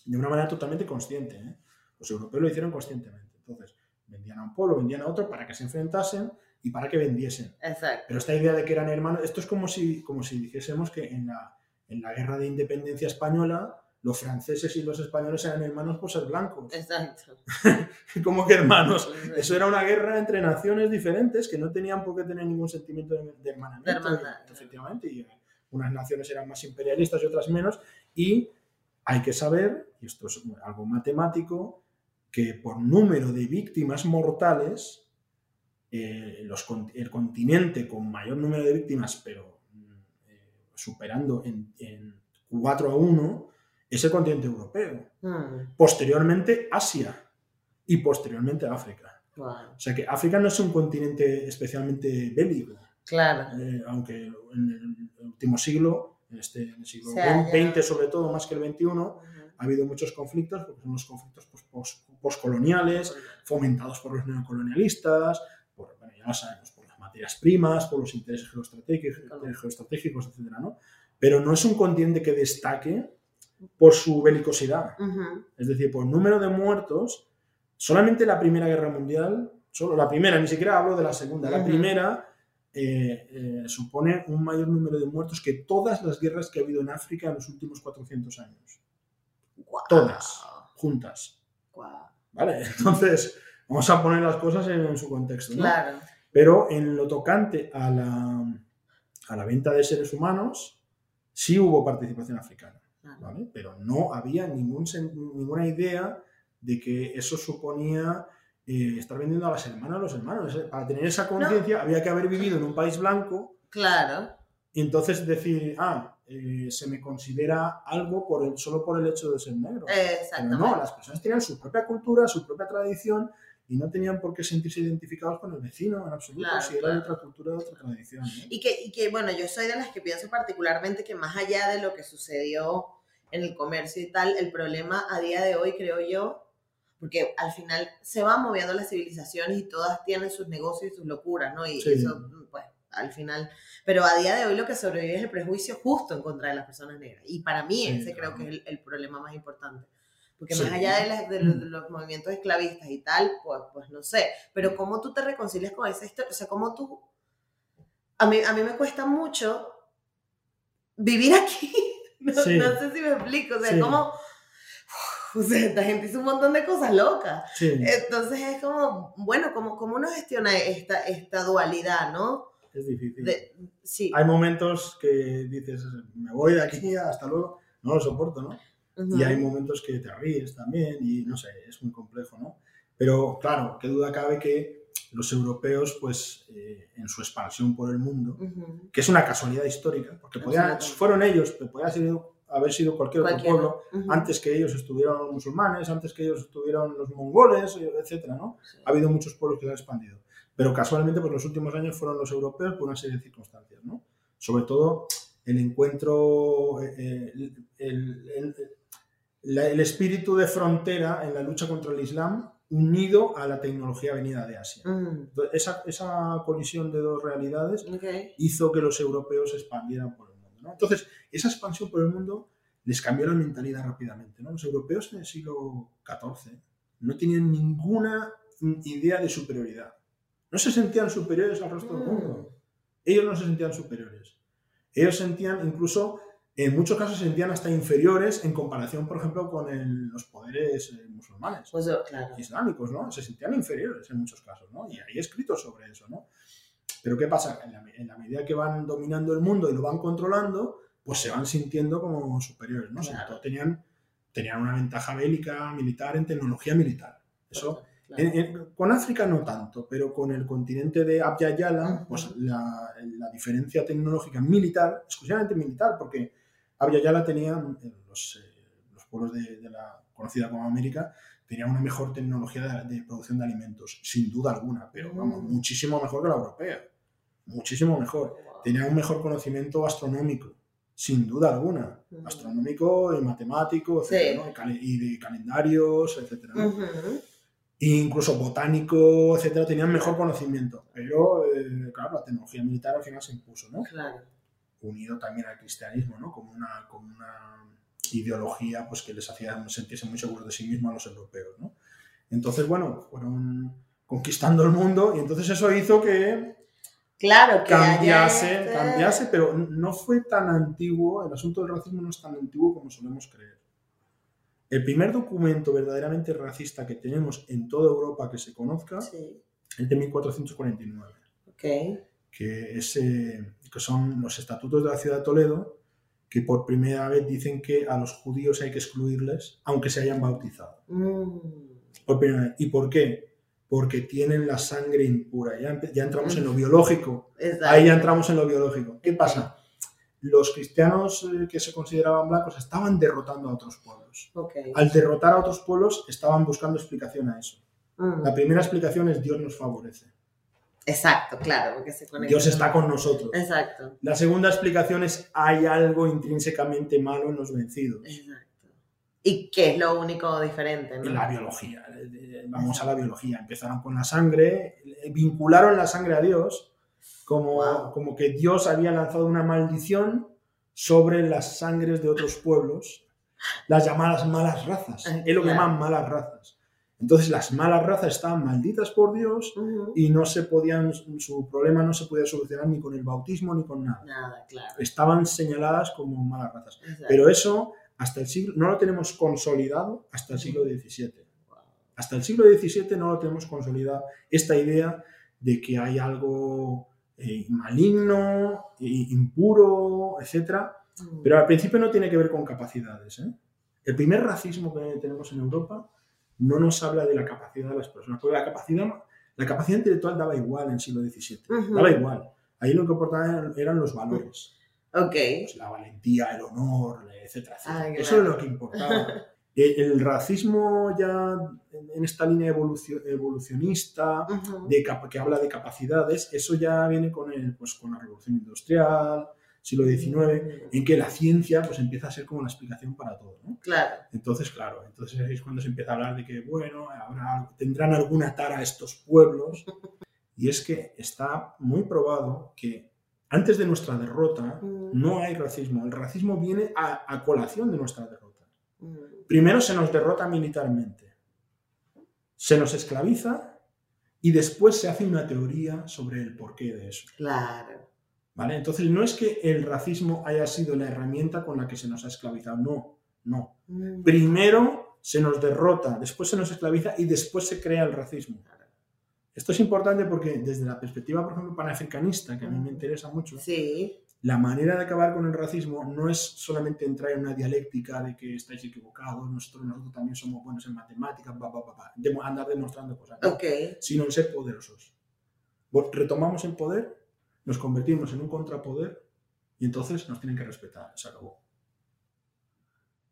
de una manera totalmente consciente. ¿eh? Los europeos lo hicieron conscientemente. Entonces, vendían a un pueblo, vendían a otro para que se enfrentasen y para que vendiesen. Exacto. Pero esta idea de que eran hermanos, esto es como si, como si dijésemos que en la, en la guerra de independencia española los franceses y los españoles eran hermanos por ser blancos. Exacto. ¿Cómo que hermanos? Sí. Eso era una guerra entre naciones diferentes que no tenían por qué tener ningún sentimiento de, de hermanamiento. De hermandad. y, efectivamente, y unas naciones eran más imperialistas y otras menos. Y hay que saber, y esto es algo matemático, que por número de víctimas mortales, eh, los el continente con mayor número de víctimas, pero mm, eh, superando en, en 4 a 1, es el continente europeo. Mm, Posteriormente Asia y posteriormente África. wow. O sea que África no es un continente especialmente bélico, Claro. eh, aunque en el último siglo, en, este, en el siglo XX sobre todo, más que el XXI, ha habido muchos conflictos, porque son los conflictos pues, pos- poscoloniales, fomentados por los neocolonialistas, lo sabemos, por las materias primas, por los intereses geoestratégicos, geoestratégicos etcétera, ¿no? Pero no es un continente que destaque por su belicosidad. Es decir, por número de muertos, solamente la Primera Guerra Mundial, solo la primera, ni siquiera hablo de la segunda, la primera eh, eh, supone un mayor número de muertos que todas las guerras que ha habido en África en los últimos 400 años. Todas, juntas. ¿Vale? Entonces, vamos a poner las cosas en, su contexto. Claro. Pero en lo tocante a la, a la venta de seres humanos, sí hubo participación africana. ¿vale? Pero no había ningún, ninguna idea de que eso suponía eh, estar vendiendo a las hermanas a los hermanos. Para tener esa conciencia había que haber vivido en un país blanco. Claro. Y entonces decir, ah, eh, se me considera algo por el, solo por el hecho de ser negro. Pero no, las personas tenían su propia cultura, su propia tradición y no tenían por qué sentirse identificados con el vecino en absoluto, si era de otra cultura, de otra tradición. Y, que, y que, bueno, yo soy de las que pienso particularmente que más allá de lo que sucedió en el comercio y tal, el problema a día de hoy, creo yo, porque al final se van moviendo las civilizaciones y todas tienen sus negocios y sus locuras, ¿no? Y eso, pues, al final, pero a día de hoy lo que sobrevive es el prejuicio justo en contra de las personas negras. Y para mí ese creo que es el, problema más importante. Porque más allá de, mm. de, los, movimientos esclavistas y tal, pues, pues no sé. Pero cómo tú te reconcilias con esa historia, o sea, cómo tú... A mí, a mí me cuesta mucho vivir aquí. No, no sé si me explico. O sea, cómo o sea, esta gente hizo un montón de cosas locas. Entonces es como, bueno, ¿cómo, cómo uno gestiona esta, esta dualidad, no? Es difícil. sí. Hay momentos que dices, me voy de aquí, hasta luego, no lo soporto, ¿no? Y hay momentos que te ríes también y no sé, es muy complejo, ¿no? Pero claro, qué duda cabe que los europeos, pues eh, en su expansión por el mundo, que es una casualidad histórica, porque podían, fueron ellos, pero podía ser haber sido cualquier, otro pueblo, antes que ellos estuvieron los musulmanes, antes que ellos estuvieron los mongoles, etcétera, ¿no? Ha habido muchos pueblos que se han expandido. Pero casualmente, pues los últimos años fueron los europeos por una serie de circunstancias, ¿no? Sobre todo el encuentro, eh, el, el, espíritu de frontera en la lucha contra el Islam unido a la tecnología venida de Asia. esa, esa, colisión de dos realidades hizo que los europeos se expandieran por entonces, esa expansión por el mundo les cambió la mentalidad rápidamente. ¿no? Los europeos en el siglo XIV no tenían ninguna idea de superioridad. No se sentían superiores al resto del mundo. Ellos no se sentían superiores. Ellos sentían incluso, en muchos casos, se sentían hasta inferiores en comparación, por ejemplo, con los poderes eh, musulmanes, pues, claro. islámicos, ¿no? Se sentían inferiores en muchos casos, ¿no? Y hay escritos sobre eso, ¿no? Pero ¿qué pasa? En la, medida que van dominando el mundo y lo van controlando, pues se van sintiendo como superiores, ¿no? tenían, tenían una ventaja bélica, militar, en tecnología militar. Eso, con África no tanto, pero con el continente de Abya Yala, pues la, diferencia tecnológica militar, exclusivamente militar, porque Abya Yala tenía, eh, los, eh, los pueblos de, la conocida como América, tenía una mejor tecnología de, producción de alimentos, sin duda alguna, pero vamos, mm. muchísimo mejor que la europea muchísimo mejor. Tenía un mejor conocimiento astronómico, sin duda alguna. Astronómico y matemático, y de calendarios, etc. E incluso botánico, etcétera, tenían mejor conocimiento. Pero, eh, claro, la tecnología militar al final se impuso, ¿no? Unido también al cristianismo, ¿no? Como una, como una ideología pues, que les hacía sentirse muy seguros de sí mismos a los europeos, ¿no? Entonces, bueno, fueron conquistando el mundo y entonces eso hizo que Claro, que cambiase, este cambiase, pero no fue tan antiguo, el asunto del racismo no es tan antiguo como solemos creer. El primer documento verdaderamente racista que tenemos en toda Europa que se conozca es de 1449. Okay. Que, es, eh, que son los estatutos de la ciudad de Toledo, que por primera vez dicen que a los judíos hay que excluirles, aunque se hayan bautizado. Mm. ¿Y por qué? porque tienen la sangre impura. Ya, ya entramos en lo biológico. Ahí ya entramos en lo biológico. ¿Qué pasa? Los cristianos eh, que se consideraban blancos estaban derrotando a otros pueblos. Al derrotar a otros pueblos estaban buscando explicación a eso. Mm. La primera explicación es Dios nos favorece. Exacto, claro, Dios está con nosotros. Exacto. La segunda explicación es hay algo intrínsecamente malo en los vencidos. Exacto. ¿Y qué es lo único diferente? ¿no? La biología. Vamos a la biología. Empezaron con la sangre, vincularon la sangre a Dios como, Wow. como que Dios había lanzado una maldición sobre las sangres de otros pueblos, las llamadas malas razas. Él lo claro. llaman malas razas. Entonces las malas razas estaban malditas por Dios y no se podían, su problema no se podía solucionar ni con el bautismo ni con nada. Nada, claro. Estaban señaladas como malas razas. Exacto. Pero eso hasta el siglo, no lo tenemos consolidado hasta el siglo XVII. Wow. Hasta el siglo XVII no lo tenemos consolidado esta idea de que hay algo eh, maligno, eh, impuro, etc. Mm. Pero al principio no tiene que ver con capacidades. ¿eh? El primer racismo que tenemos en Europa no nos habla de la capacidad de las personas, porque la capacidad, la capacidad intelectual daba igual en el siglo XVII, daba igual. Ahí lo que importaba eran, eran los valores, Ok. pues, la valentía, el honor, etcétera, etcétera. Ah, Eso claro. es lo que importaba. El racismo ya en esta línea evolucio- evolucionista, de que habla de capacidades, eso ya viene con, el, pues, con la revolución industrial, siglo XIX, en que la ciencia pues, empieza a ser como la explicación para todo. ¿no? Claro. Entonces, claro, entonces es cuando se empieza a hablar de que, bueno, habrá, tendrán alguna tara estos pueblos. Y es que está muy probado que antes de nuestra derrota Mm. no hay racismo. El racismo viene a, a colación de nuestra derrota. Mm. Primero se nos derrota militarmente, se nos esclaviza y después se hace una teoría sobre el porqué de eso. Claro. ¿Vale? Entonces no es que el racismo haya sido la herramienta con la que se nos ha esclavizado, no, no. Mm. Primero se nos derrota, después se nos esclaviza y después se crea el racismo. Esto es importante porque desde la perspectiva, por ejemplo, panafricanista, que a mí me interesa mucho, Sí. la manera de acabar con el racismo no es solamente entrar en una dialéctica de que estáis equivocados, nosotros, nosotros también somos buenos en matemáticas, pa, pa, demo- andar demostrando cosas, no, Ok. sino en ser poderosos. Retomamos el poder, nos convertimos en un contrapoder y entonces nos tienen que respetar. Se acabó.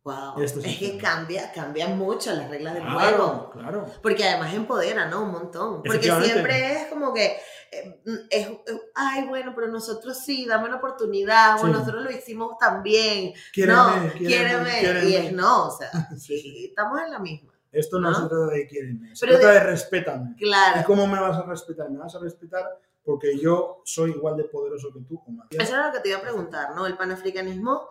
Wow. Esto es es que cambia, cambian mucho las reglas del Claro, juego. claro. Porque además empodera, ¿no? Un montón. Porque siempre es como que, eh, es, ay, bueno, pero nosotros sí, dame una oportunidad, Sí. nosotros lo hicimos también. Quiéreme, no, quiéreme, quiéreme. quiéreme. Y es no, o sea, Sí, sí, estamos en la misma. Esto no, ¿No? se trata de quiérenme, se Pero trata de- de respétame. ¿Y Claro. cómo me vas a respetar? Me vas a respetar porque yo soy igual de poderoso que tú o más. Eso era lo que te iba a preguntar, ¿no? El panafricanismo,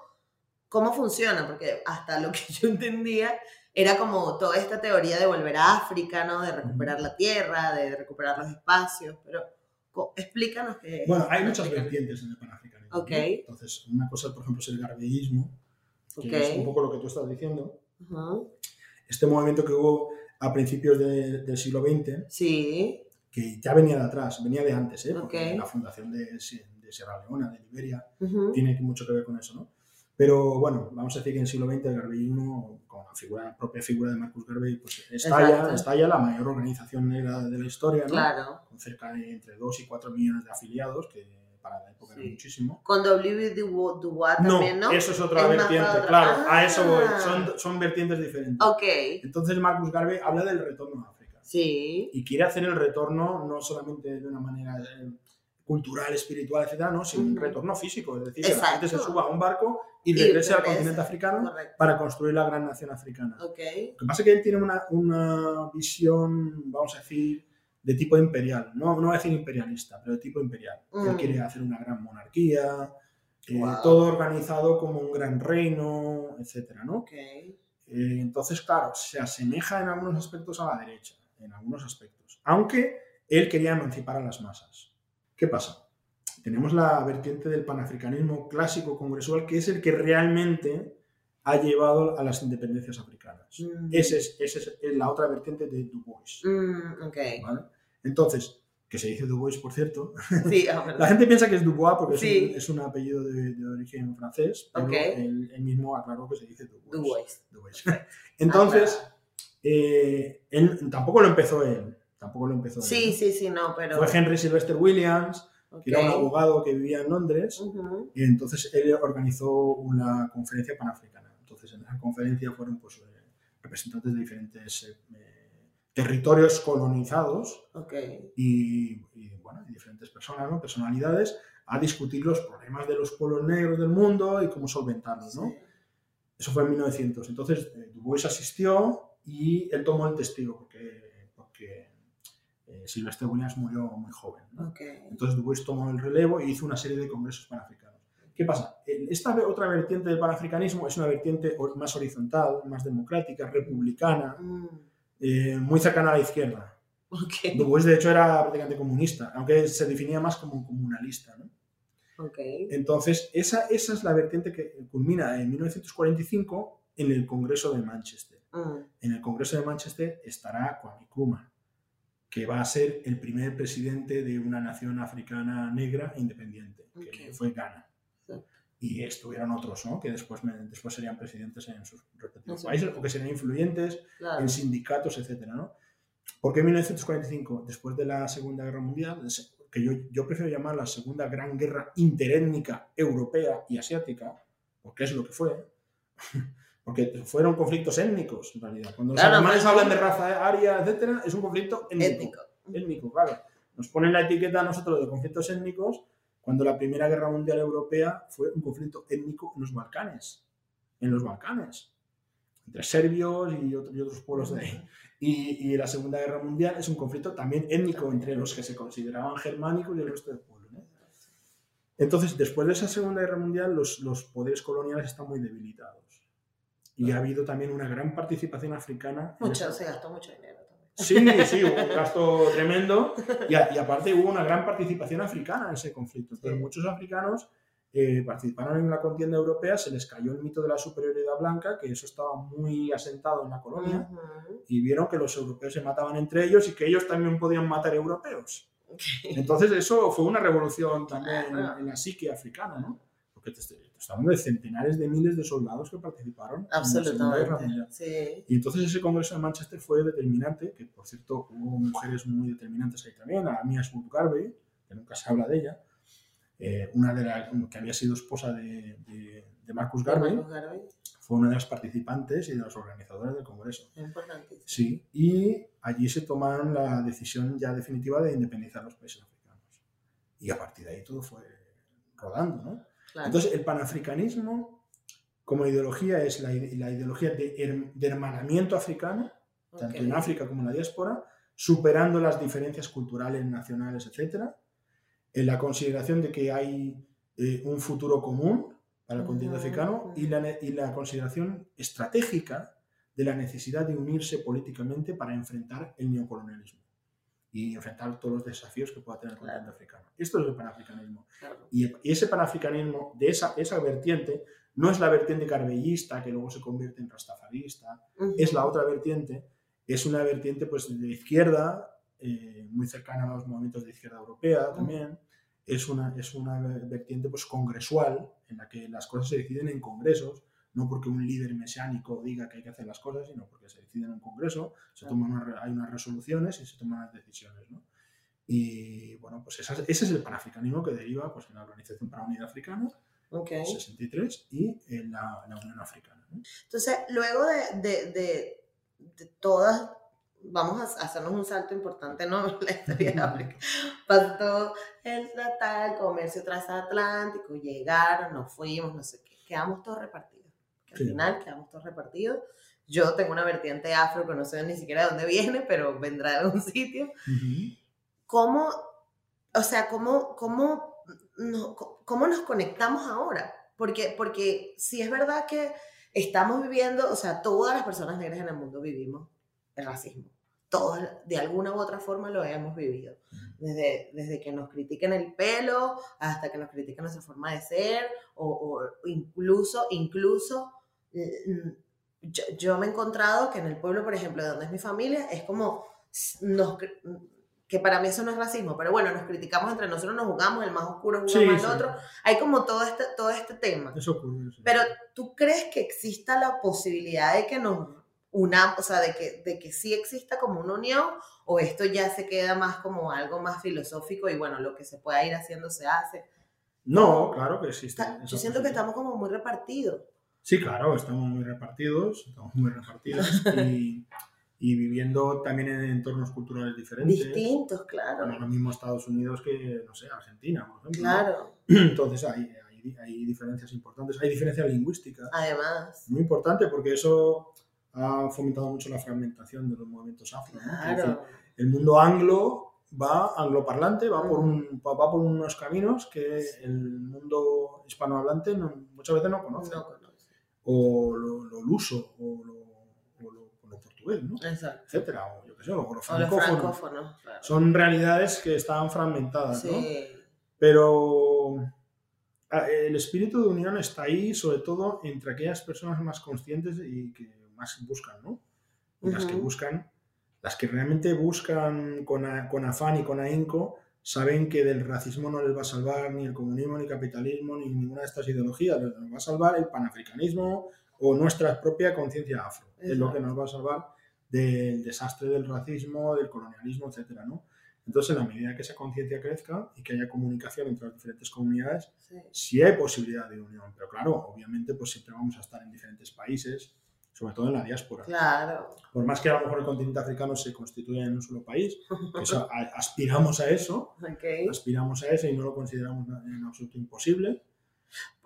¿cómo funciona? Porque hasta lo que yo entendía era como toda esta teoría de volver a África, ¿no? De recuperar la tierra, de recuperar los espacios, pero explícanos qué es Bueno, hay muchas vertientes en el panafricanismo. ¿no? Ok. Entonces, una cosa, por ejemplo, es el garveyismo, que Ok. es un poco lo que tú estás diciendo. Ujú. Este movimiento que hubo a principios de- del siglo XX, Sí, que ya venía de atrás, venía de antes, ¿eh? Porque Ok. la fundación de, de Sierra Leona, de Liberia, ujú, tiene mucho que ver con eso, ¿no? Pero bueno, vamos a decir que en el siglo XX el garveyismo, con la, figura, propia figura de Marcus Garvey, pues estalla, estalla la mayor organización negra de la historia, ¿no? claro. Con cerca de entre 2 y 4 millones de afiliados, que para la época era Sí. muchísimo. Con W. Du- Dubois No, también, ¿no? eso es otra Es vertiente, otra- claro, a eso voy, Ah. son, son vertientes diferentes. Ok, Entonces Marcus Garvey habla del retorno a África sí, y quiere hacer el retorno no solamente de una manera eh, cultural, espiritual, etcétera, no, sino un retorno físico, es decir, que la gente se suba a un barco y regrese al continente africano correcto. para construir la gran nación africana. Lo que pasa es que él tiene una, una visión, vamos a decir, de tipo imperial. No, no voy a decir imperialista, pero de tipo imperial. Él Mm. quiere hacer una gran monarquía, eh, Wow. todo organizado como un gran reino, etcétera, ¿no? Eh, entonces, claro, se asemeja en algunos aspectos a la derecha, en algunos aspectos. Aunque él quería emancipar a las masas. ¿Qué pasa? Tenemos la vertiente del panafricanismo clásico congresual, que es el que realmente ha llevado a las independencias africanas. Mm. Esa es, esa es la otra vertiente de Du Bois. Mm, ok. ¿vale? Entonces, que se dice Du Bois, por cierto, Sí, ah, la gente piensa que es Dubois porque es, un, es un apellido de, de origen francés, pero Ok. él, él mismo aclaró que se dice Du Bois. Du Bois. Entonces, eh, él, tampoco lo empezó él. Tampoco lo empezó él. Sí, sí, sí, no, pero. Fue Henry Sylvester Williams, ok. que era un abogado que vivía en Londres, Ujú, y entonces él organizó una conferencia panafricana. Entonces, en esa conferencia fueron pues, eh, representantes de diferentes eh, territorios colonizados Ok. y, y, bueno, diferentes personas, ¿no? personalidades, a discutir los problemas de los pueblos negros del mundo y cómo solventarlos. ¿no? Sí. Eso fue en 1900. Entonces, eh, Du Bois asistió y él tomó el testigo porque, porque Eh, Silvestre Williams murió muy joven. ¿no? Okay. Entonces Du Bois tomó el relevo e hizo una serie de congresos panafricanos. ¿Qué pasa? Esta otra vertiente del panafricanismo es una vertiente más horizontal, más democrática, republicana, Mm, eh, muy cercana a la izquierda. ok. Du Bois, de hecho, era prácticamente comunista, aunque se definía más como un comunalista. ¿no? Ok. Entonces, esa, esa es la vertiente que culmina en 1945 en el Congreso de Manchester. Mm, En el Congreso de Manchester estará Kwame Nkrumah, que va a ser el primer presidente de una nación africana negra independiente, que Ok. fue Ghana. Sí. Y estuvieron otros, ¿no? Que después, me- después serían presidentes en sus respectivos Eso. países o que serían influyentes claro. en sindicatos, etcétera, ¿no? ¿Por qué 1945? Después de la Segunda Guerra Mundial, que yo, yo prefiero llamar la Segunda Gran Guerra interétnica europea y asiática, porque es lo que fue, porque fueron conflictos étnicos, en realidad. Cuando los Claro, alemanes más- hablan de raza aria, etcétera, es un conflicto étnico. Étnico. Étnico, claro. Nos ponen la etiqueta a nosotros de conflictos étnicos cuando la Primera Guerra Mundial Europea fue un conflicto étnico en los Balcanes. En los Balcanes. Entre serbios y, otro- y otros pueblos de ahí. Y, y la Segunda Guerra Mundial es un conflicto también étnico entre los que se consideraban germánicos y el resto del pueblo. ¿no? Entonces, después de esa Segunda Guerra Mundial, los, los poderes coloniales están muy debilitados. Y ha habido también una gran participación africana. Mucho, se gastó mucho dinero también. Sí, sí, hubo un gasto tremendo y, a- y aparte hubo una gran participación africana en ese conflicto. Entonces, Sí. muchos africanos eh, participaron en la contienda europea, se les cayó el mito de la superioridad blanca, que eso estaba muy asentado en la colonia, Ujú. y vieron que los europeos se mataban entre ellos y que ellos también podían matar europeos. Entonces, eso fue una revolución también en, en la psique africana, ¿no? Porque te, estoy hablando de centenares de miles de soldados que participaron en la Segunda Guerra Mundial. Absolutamente. Sí. Y entonces ese congreso de Manchester fue determinante, que por cierto hubo mujeres muy determinantes ahí también, a Mia Smith Garvey, que nunca se habla de ella, eh, una de las que había sido esposa de, de- de Marcus Garvey, Marcus Garvey, fue una de las participantes y de las organizadoras del congreso. es importantísimo. Sí, y allí se tomaron la decisión ya definitiva de independizar los países africanos. Y a partir de ahí todo fue rodando, ¿no? Claro. Entonces, el panafricanismo como ideología es la, ide- la ideología de, her- de hermanamiento africano, tanto en África como en la diáspora, superando las diferencias culturales, nacionales, etc. En la consideración de que hay eh, un futuro común para el continente africano y la, y la consideración estratégica de la necesidad de unirse políticamente para enfrentar el neocolonialismo y enfrentar todos los desafíos que pueda tener el Claro. continente africano. Esto es el panafricanismo. Claro. Y ese panafricanismo, de esa, esa vertiente, no es la vertiente carbellista que luego se convierte en rastafarista, Ujú. es la otra vertiente, es una vertiente pues, de izquierda, eh, muy cercana a los movimientos de izquierda europea también, es una, es una vertiente pues, congresual en la que las cosas se deciden en congresos, no porque un líder mesiánico diga que hay que hacer las cosas, sino porque se deciden en un congreso, se toman una hay unas resoluciones y se toman las decisiones. ¿no? Y bueno, pues esa- ese es el panafricanismo que deriva pues, en la Organización para la Unidad Africana, Ok. 63, y en la, la Unión Africana. ¿no? Entonces, luego de, de, de, de todas, vamos a hacernos un salto importante, ¿no? La historia de África. Pasó el tratado, el comercio transatlántico, llegaron, nos fuimos, no sé qué, quedamos todos repartidos. Que al Sí. final quedamos todos repartidos. Yo tengo una vertiente afro que no sé ni siquiera de dónde viene, pero vendrá de algún sitio. ¿Cómo, o sea, cómo, cómo, no- cómo nos conectamos ahora? Porque, porque si es verdad que estamos viviendo, o sea, todas las personas negras en el mundo vivimos el racismo. Todos, de alguna u otra forma lo hemos vivido. Desde, desde que nos critiquen el pelo hasta que nos critiquen nuestra forma de ser, o, o incluso, incluso, yo, yo me he encontrado que en el pueblo, por ejemplo, de donde es mi familia, es como, nos, que para mí eso no es racismo, pero bueno, nos criticamos entre nosotros, nos jugamos, el más oscuro juega Sí, más sí. el otro. Hay como todo este, todo este tema. Eso ocurre. sí. Pero ¿tú crees que exista la posibilidad de que nos unamos, o sea, de que, de que sí exista como una unión, o esto ya se queda más como algo más filosófico y bueno, lo que se pueda ir haciendo se hace? No, claro que existe. Está- yo siento que estamos como muy repartidos. Sí, claro, estamos muy repartidos, estamos muy repartidos y, y viviendo también en entornos culturales diferentes. Distintos, claro. No es lo mismo Estados Unidos que, no sé, Argentina, por ejemplo. Claro, Entonces hay, hay, hay diferencias importantes, hay diferencias lingüísticas. además. Muy importante porque eso ha fomentado mucho la fragmentación de los movimientos afro. ¿no? Claro. el mundo anglo va angloparlante, va por, un, va por unos caminos que el mundo hispanohablante no- muchas veces no conoce. No conoce. O lo, lo luso, o lo, o lo- o lo portugués, ¿no? Exacto. etcétera, o yo qué sé, o lo francófono. francófonos. claro. Son realidades que están fragmentadas, ¿no? Sí. Pero ah, el espíritu de unión está ahí, sobre todo entre aquellas personas más conscientes y que más buscan, ¿no? Y las que buscan, las que realmente buscan con, a- con afán y con ahínco, saben que del racismo no les va a salvar ni el comunismo, ni el capitalismo, ni ninguna de estas ideologías. Les va a salvar el panafricanismo o nuestra propia conciencia afro. Es lo que nos va a salvar del desastre del racismo, del colonialismo, etcétera, ¿no? Entonces, en la medida que esa conciencia crezca y que haya comunicación entre las diferentes comunidades, sí. sí hay posibilidad de unión. Pero claro, obviamente, pues siempre vamos a estar en diferentes países, sobre todo en la diáspora. Claro. Por más que a lo mejor el continente africano se constituya en un solo país, a- aspiramos a eso, Ok. aspiramos a eso y no lo consideramos en absoluto imposible.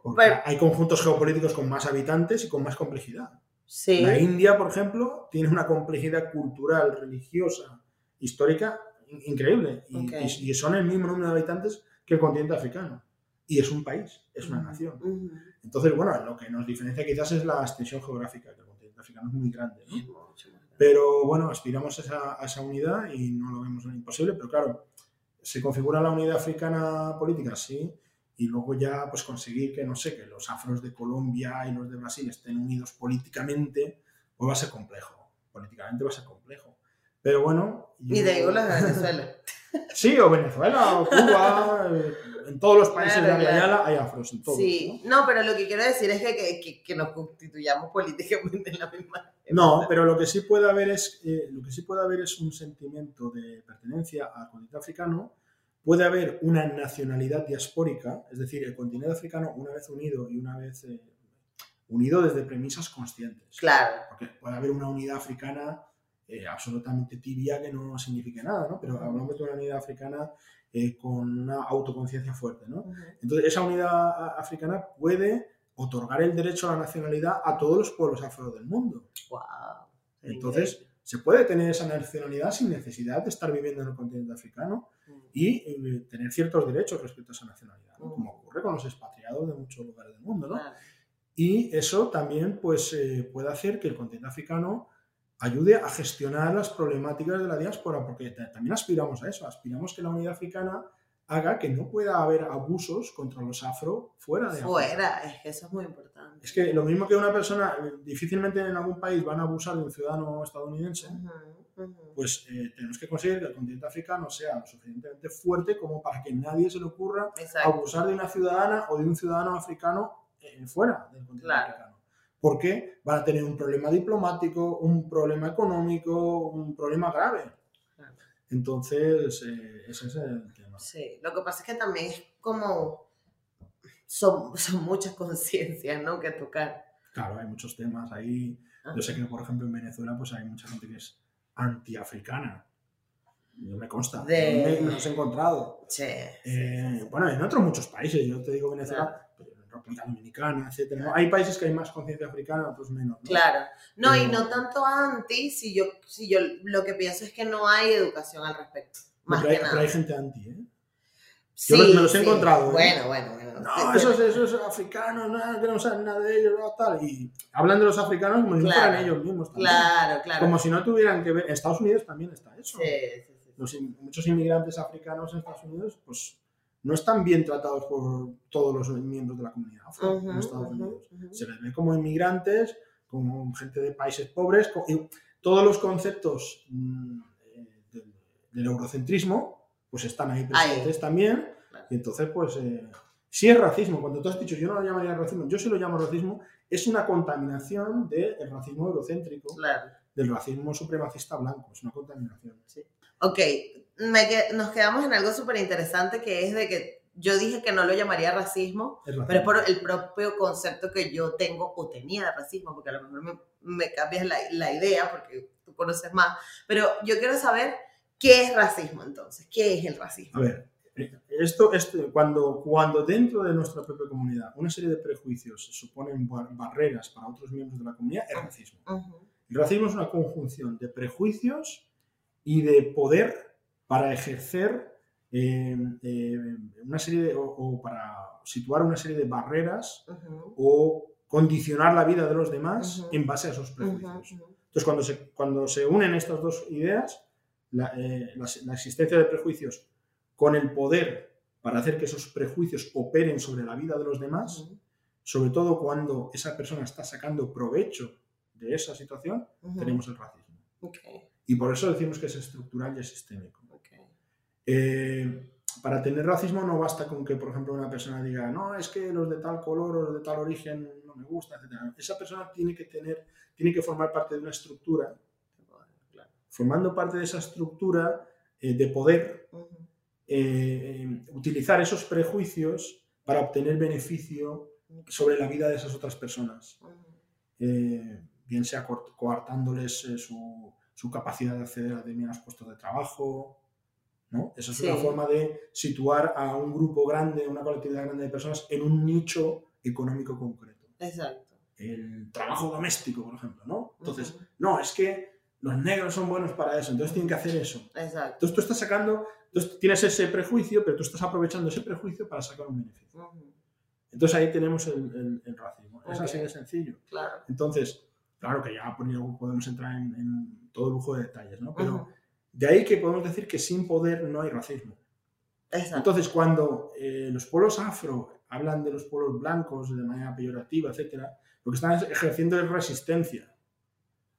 Porque Pero- hay conjuntos geopolíticos con más habitantes y con más complejidad. Sí. La India, por ejemplo, tiene una complejidad cultural, religiosa, histórica in- increíble. Y, Ok. y- y son el mismo número de habitantes que el continente africano. Y es un país, es una nación. Entonces, bueno, lo que nos diferencia quizás es la extensión geográfica, que el continente africano es muy grande. ¿no? Pero bueno, aspiramos a esa, a esa unidad y no lo vemos imposible, pero claro, se configura la unidad africana política, sí, y luego ya pues conseguir que, no sé, que los afros de Colombia y los de Brasil estén unidos políticamente, pues va a ser complejo, políticamente va a ser complejo. Pero bueno... Y yo- de Venezuela. Sí, o Venezuela, o Cuba, en todos los países Claro, de la claro. Yala hay afros, en todos. Sí, no, pero lo que quiero decir es que, que, que- que nos constituyamos políticamente en la misma. No, pero lo que sí puede haber es, eh, lo que sí puede haber es un sentimiento de pertenencia al continente africano. Puede haber una nacionalidad diaspórica, es decir, el continente africano una vez unido y una vez eh, unido desde premisas conscientes. Claro. Porque puede haber una unidad africana eh, absolutamente tibia que no signifique nada, ¿no? Pero hablamos de una unidad africana eh, con una autoconciencia fuerte, ¿no? Entonces, esa unidad africana puede otorgar el derecho a la nacionalidad a todos los pueblos afro del mundo. Wow. Entonces, se puede tener esa nacionalidad sin necesidad de estar viviendo en el continente africano y eh, tener ciertos derechos respecto a esa nacionalidad, ¿no? Mm. como ocurre con los expatriados de muchos lugares del mundo. ¿no? Y eso también pues, eh, puede hacer que el continente africano ayude a gestionar las problemáticas de la diáspora, porque ta- también aspiramos a eso, aspiramos que la unidad africana haga que no pueda haber abusos contra los afro fuera de África. Fuera, es que eso es muy importante. Es que lo mismo que una persona, difícilmente en algún país van a abusar de un ciudadano estadounidense, Ujú, ujú. pues eh, tenemos que conseguir que el continente africano sea lo suficientemente fuerte como para que nadie se le ocurra Exacto. abusar de una ciudadana o de un ciudadano africano eh, fuera del continente Claro. africano. Porque van a tener un problema diplomático, un problema económico, un problema grave. Claro. Entonces, eh, ese es el tema. Sí, lo que pasa es que también es como. Son, son muchas conciencias, ¿no? Que tocar. Claro, hay muchos temas ahí. Yo sé que, por ejemplo, en Venezuela pues hay mucha gente que es antiafricana. Yo me consta. De- Me, me los he encontrado. Sí. Eh, bueno, en otros muchos países, yo te digo Venezuela, en República Dominicana, etcétera. ¿no? Hay países que hay más conciencia africana, otros menos. ¿no? Claro. No, y no tanto anti, si yo, si yo lo que pienso es que no hay educación al respecto. Más pero, hay, que pero nada. hay gente anti, ¿eh? Sí, yo me los he sí. encontrado, ¿eh? Bueno, bueno, bueno. No, Sí, esos, esos africanos, no, que no saben nada de ellos, no, tal. Y hablan de los africanos como si no Claro. fueran ellos mismos. también. Claro, claro. Como si no tuvieran que ver. En Estados Unidos también está eso. Sí, sí, sí. los muchos inmigrantes africanos en Estados Unidos, pues no están bien tratados por todos los miembros de la comunidad afro en Estados Unidos. Se les ve como inmigrantes, como gente de países pobres, y todos los conceptos mm, eh, del, del eurocentrismo, pues están ahí presentes también. Y entonces, pues, eh, si es racismo, cuando tú has dicho yo no lo llamaría racismo, yo sí lo llamo racismo, es una contaminación del racismo eurocéntrico, Claro. del racismo supremacista blanco, es una contaminación. Ok, me que- nos quedamos en algo súper interesante que es de que yo dije que no lo llamaría racismo, Es pero es por el propio concepto que yo tengo o tenía de racismo, porque a lo mejor me, me cambias la, la idea porque tú conoces más. Pero yo quiero saber qué es racismo entonces, qué es el racismo. A ver, esto, esto cuando, cuando dentro de nuestra propia comunidad una serie de prejuicios suponen bar- barreras para otros miembros de la comunidad, es racismo. Ujú, El racismo es una conjunción de prejuicios y de poder para ejercer eh, eh, una serie de, o, para situar una serie de barreras o condicionar la vida de los demás en base a esos prejuicios. Entonces, cuando se, cuando se unen estas dos ideas, la, eh, la, existencia de prejuicios con el poder para hacer que esos prejuicios operen sobre la vida de los demás, sobre todo cuando esa persona está sacando provecho de esa situación, tenemos el racismo. Y por eso decimos que es estructural y es sistémico. Eh, para tener racismo no basta con que, por ejemplo, una persona diga, no, es que los de tal color o los de tal origen no me gustan, etc. Esa persona tiene que tener, tiene que formar parte de una estructura. Formando parte de esa estructura eh, de poder, eh, utilizar esos prejuicios para obtener beneficio sobre la vida de esas otras personas. bien sea coartándoles su, su, capacidad de acceder a determinados puestos de trabajo, ¿no? Esa es una forma de situar a un grupo grande, una colectividad grande de personas en un nicho económico concreto. Exacto. El trabajo doméstico, por ejemplo, ¿no? Entonces, no, es que los negros son buenos para eso, entonces tienen que hacer eso. Exacto. Entonces tú estás sacando, entonces tienes ese prejuicio, pero tú estás aprovechando ese prejuicio para sacar un beneficio. Entonces ahí tenemos el, racismo. Es así de sencillo. Claro. Entonces, claro que ya podemos entrar en, todo lujo de detalles, ¿no? Pero de ahí que podemos decir que sin poder no hay racismo. Entonces, cuando eh, los pueblos afro hablan de los pueblos blancos de manera peyorativa, etc., lo que están ejerciendo es resistencia.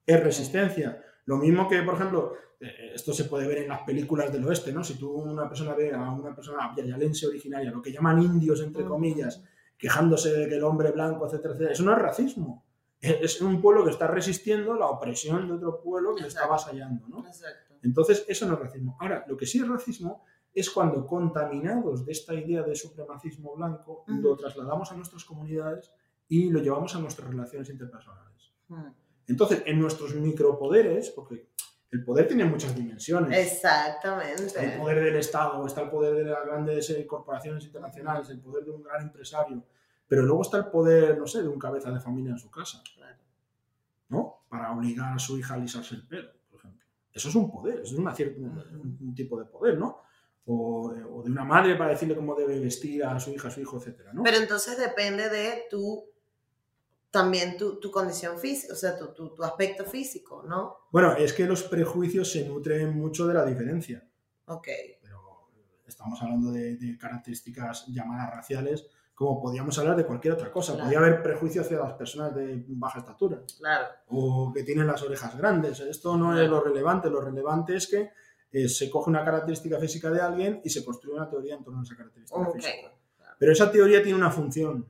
Es resistencia. Lo mismo que, por ejemplo, eh, esto se puede ver en las películas del oeste, ¿no? Si tú una persona ve a una persona yayalense originaria, lo que llaman indios, entre comillas, quejándose de que el hombre blanco, etcétera, etcétera, eso no es racismo. Es un pueblo que está resistiendo la opresión de otro pueblo que le está avasallando, ¿no? Exacto. Entonces, eso no es racismo. Ahora, lo que sí es racismo es cuando contaminados de esta idea de supremacismo blanco, lo trasladamos a nuestras comunidades y lo llevamos a nuestras relaciones interpersonales. Entonces, en nuestros micropoderes, porque el poder tiene muchas dimensiones. Exactamente. Está el poder del Estado, está el poder de las grandes eh, corporaciones internacionales, el poder de un gran empresario, pero luego está el poder, no sé, de un cabeza de familia en su casa. Claro. ¿No? Para obligar a su hija a alisarse el pelo. Eso es un poder, es una cierta, un, tipo de poder, ¿no? O, de una madre para decirle cómo debe vestir a su hija, a su hijo, etcétera, ¿no? Pero entonces depende de tu, también tu, tu condición física, o sea, tu, tu, tu, aspecto físico, ¿no? Bueno, es que los prejuicios se nutren mucho de la diferencia. Ok. Pero estamos hablando de, de características llamadas raciales, como podíamos hablar de cualquier otra cosa. Podía haber prejuicio hacia las personas de baja estatura. Claro. O que tienen las orejas grandes. Esto no es lo relevante. Lo relevante es que eh, se coge una característica física de alguien y se construye una teoría en torno a esa característica física. Pero esa teoría tiene una función.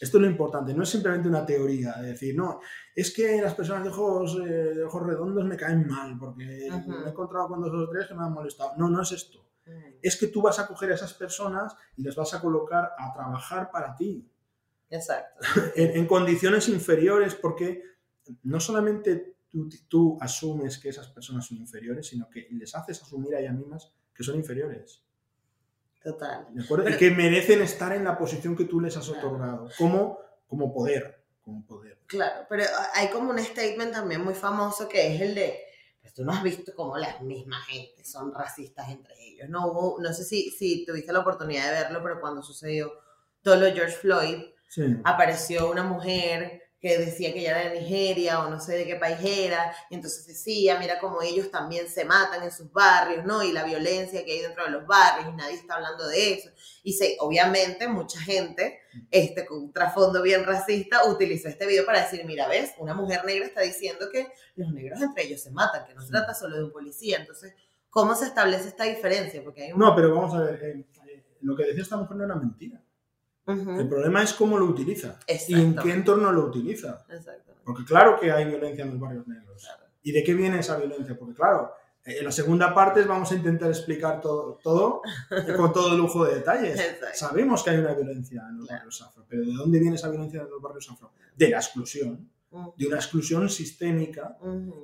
Esto es lo importante, no es simplemente una teoría, es decir, no, es que las personas de ojos, eh, de ojos redondos me caen mal porque me he encontrado con dos o tres que me han molestado. No, no es esto es que tú vas a coger a esas personas y les vas a colocar a trabajar para ti. Exacto. en, condiciones inferiores, porque no solamente tú, asumes que esas personas son inferiores, sino que les haces asumir a ellas mismas que son inferiores. Total. ¿De acuerdo? y que merecen estar en la posición que tú les has otorgado, como, como poder. Como poder. Claro, pero hay como un statement también muy famoso que es el de pues tú no has visto cómo las mismas gente son racistas entre ellos. No hubo, no sé si, si tuviste la oportunidad de verlo, pero cuando sucedió todo lo de George Floyd, apareció una mujer que decía que ella era de Nigeria o no sé de qué país era, y entonces decía, mira cómo ellos también se matan en sus barrios, ¿no? Y la violencia que hay dentro de los barrios, y nadie está hablando de eso. Y se, obviamente mucha gente, este, con un trasfondo bien racista, utilizó este video para decir, mira, ves, una mujer negra está diciendo que los negros entre ellos se matan, que no se trata solo de un policía. Entonces, ¿cómo se establece esta diferencia? Porque hay No, pero vamos a ver, eh, eh, lo que decía esta mujer no era mentira. El problema es cómo lo utiliza y en qué entorno lo utiliza. Porque claro que hay violencia en los barrios negros. ¿Y de qué viene esa violencia? Porque claro, en la segunda parte vamos a intentar explicar todo, todo con todo lujo de detalles. Sabemos que hay una violencia en los barrios afro, pero ¿de dónde viene esa violencia en los barrios afro? De la exclusión, de una exclusión sistémica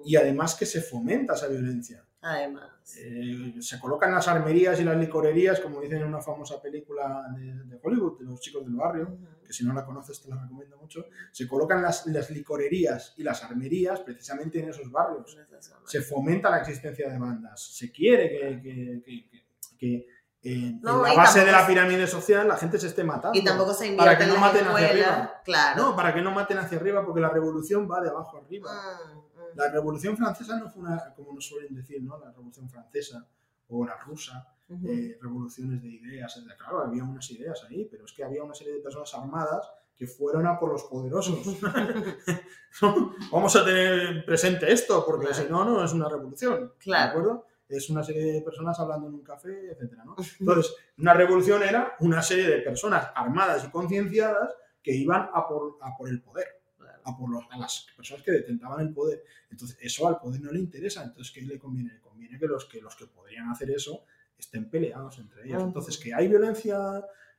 y además que se fomenta esa violencia. Además. Eh, se colocan las armerías y las licorerías, como dicen en una famosa película de, Hollywood, de los chicos del barrio, que si no la conoces te la recomiendo mucho. Se colocan las, las licorerías y las armerías precisamente en esos barrios. Se fomenta la existencia de bandas. Se quiere que, que, que, en, la base de la pirámide social la gente se esté matando. Y tampoco se invierte para que no maten hacia arriba. Claro. No, para que no maten hacia arriba, porque la revolución va de abajo arriba. Mm. La Revolución Francesa no fue una, como nos suelen decir, ¿no? La Revolución Francesa o la rusa, eh, revoluciones de ideas. Claro, había unas ideas ahí, pero es que había una serie de personas armadas que fueron a por los poderosos. Vamos a tener presente esto, porque si no, no es una revolución. Claro. ¿De acuerdo? Es una serie de personas hablando en un café, etc. ¿no? Entonces, una revolución era una serie de personas armadas y concienciadas que iban a por, a por el poder a, por los, a las personas que detentaban el poder. Entonces, eso al poder no le interesa. Entonces, ¿qué le conviene? Le conviene que los que, los que podrían hacer eso estén peleados entre ellos. Entonces, ¿que hay violencia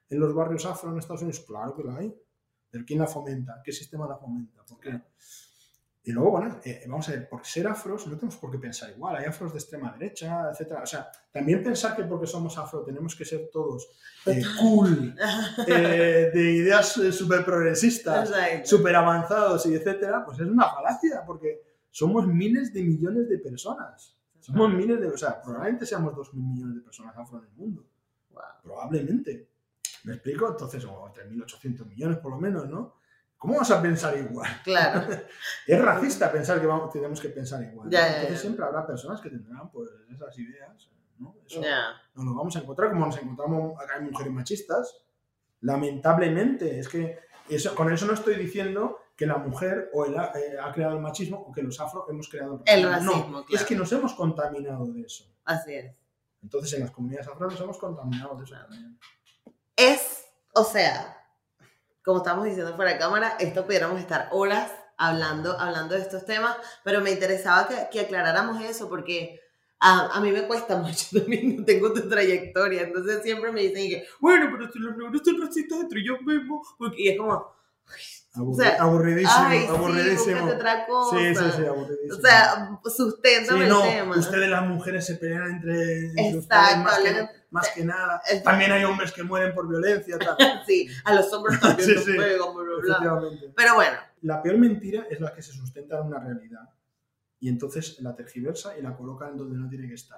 en los barrios afro en Estados Unidos? Claro que la hay. ¿Pero quién la fomenta? ¿Qué sistema la fomenta? ¿Por qué? Y luego, bueno, eh, vamos a ver, por ser afros no tenemos por qué pensar igual. Hay afros de extrema derecha, etc. O sea, también pensar que porque somos afro tenemos que ser todos eh, cool, eh, de ideas súper progresistas, súper avanzados y etcétera, pues es una falacia, porque somos miles de millones de personas. Somos miles de... O sea, probablemente seamos dos mil millones de personas afro en el mundo. Probablemente. ¿Me explico? Entonces, o 3.800 millones por lo menos, ¿no? ¿Cómo vas a pensar igual? Claro. es racista pensar que vamos, tenemos que pensar igual. Entonces siempre habrá personas que tendrán pues, esas ideas. ¿no? Eso nos lo vamos a encontrar como nos encontramos acá hay mujeres machistas. Lamentablemente, es que eso, con eso no estoy diciendo que la mujer o eh, ha creado el machismo o que los afro hemos creado el racismo. El racismo, Es que nos hemos contaminado de eso. Así es. Entonces en las comunidades afro nos hemos contaminado de eso también. Es, o sea, como estamos diciendo fuera de cámara, esto pudiéramos estar horas hablando, hablando de estos temas, pero me interesaba que, que aclaráramos eso porque a, a, mí me cuesta mucho, también no tengo tu trayectoria, entonces siempre me dicen que, bueno, pero si los negros son racistas entre ellos mismos, porque, y es como, aburridísimo, ay, aburridísimo. Sí, otra cosa. Sí, sí, sí, aburridísimo. O sea, sustentan el no, tema. Ustedes las mujeres se pelean entre más, que, más que nada. También hay hombres que mueren por violencia. Tal. sí, a los hombres también sí, sí, bla, bla. Pero bueno. La peor mentira es la que se sustenta en una realidad. Y entonces la tergiversa y la coloca en donde no tiene que estar.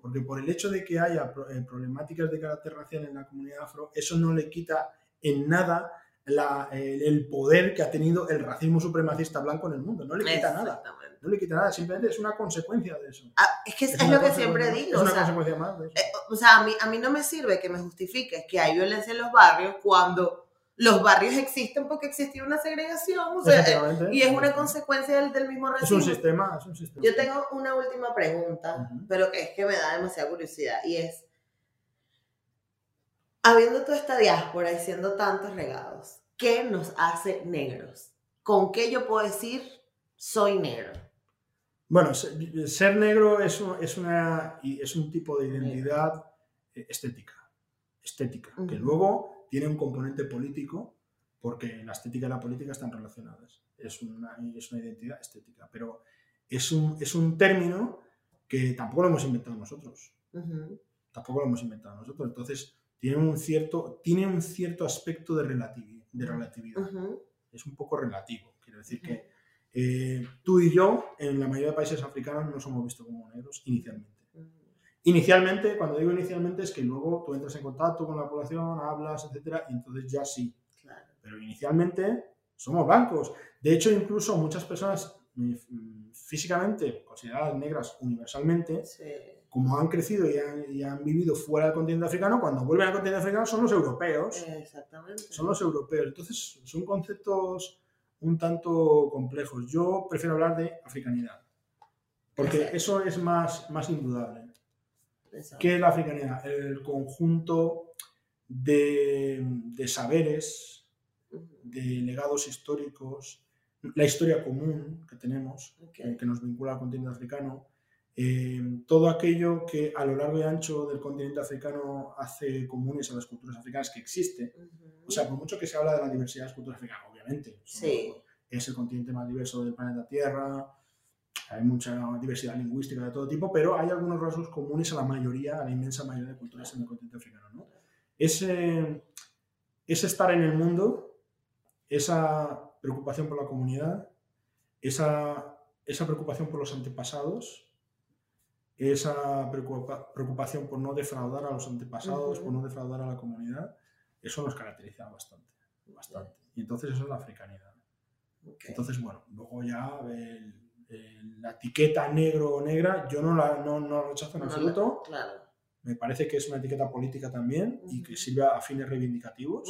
Porque por el hecho de que haya eh, problemáticas de carácter racial en la comunidad afro, eso no le quita en nada la, el, poder que ha tenido el racismo supremacista blanco en el mundo. No le quita nada. No le quita nada, simplemente es una consecuencia de eso. Ah, es que es, lo que siempre digo. Es una consecuencia más de eso. Eh, o sea, a mí, a mí no me sirve que me justifiques que hay violencia en los barrios cuando los barrios existen porque existía una segregación. O sea, eh, y es una consecuencia del, del, mismo racismo. Es un sistema, es un sistema. Yo tengo una última pregunta, pero que es que me da demasiada curiosidad y es habiendo toda esta diáspora y siendo tantos regados, ¿qué nos hace negros? ¿Con qué yo puedo decir soy negro? Bueno, ser negro es un, es una, es un tipo de identidad eh, estética, estética, que luego tiene un componente político, porque la estética y la política están relacionadas. Es una, es una identidad estética, pero es un, es un término que tampoco lo hemos inventado nosotros. Tampoco lo hemos inventado nosotros. Entonces, tiene un cierto, tiene un cierto aspecto de, relatividad. De relatividad. Es un poco relativo. Quiero decir que eh, tú y yo, en la mayoría de países africanos, no nos hemos visto como negros inicialmente. Inicialmente, cuando digo inicialmente, es que luego tú entras en contacto con la población, hablas, etcétera, y entonces ya sí. Pero inicialmente somos blancos. De hecho, incluso muchas personas mm, físicamente consideradas negras universalmente, sí como han crecido y han, vivido fuera del continente africano, cuando vuelven al continente africano son los europeos. Exactamente. Son los europeos. Entonces, son conceptos un tanto complejos. Yo prefiero hablar de africanidad, porque eso es más, más indudable. ¿Qué es la africanidad? El conjunto de, de saberes, de legados históricos, la historia común que tenemos, que nos vincula al continente africano, eh, todo aquello que a lo largo y ancho del continente africano hace comunes a las culturas africanas que existe. O sea, por mucho que se habla de la diversidad de las culturas africanas, obviamente. Sí. Es el continente más diverso del planeta Tierra. hay mucha diversidad lingüística de todo tipo, pero hay algunos rasgos comunes a la mayoría, a la inmensa mayoría de culturas en el continente africano. ¿no? Ese, ese estar en el mundo, esa preocupación por la comunidad, esa, esa preocupación por los antepasados, esa preocupación por no defraudar a los antepasados, por no defraudar a la comunidad, eso nos caracteriza bastante. bastante. Y entonces eso es la africanidad. Entonces, bueno, luego ya la etiqueta negro o negra, yo no la no, no rechazo en absoluto. claro. Me parece que es una etiqueta política también y que sirve a fines reivindicativos.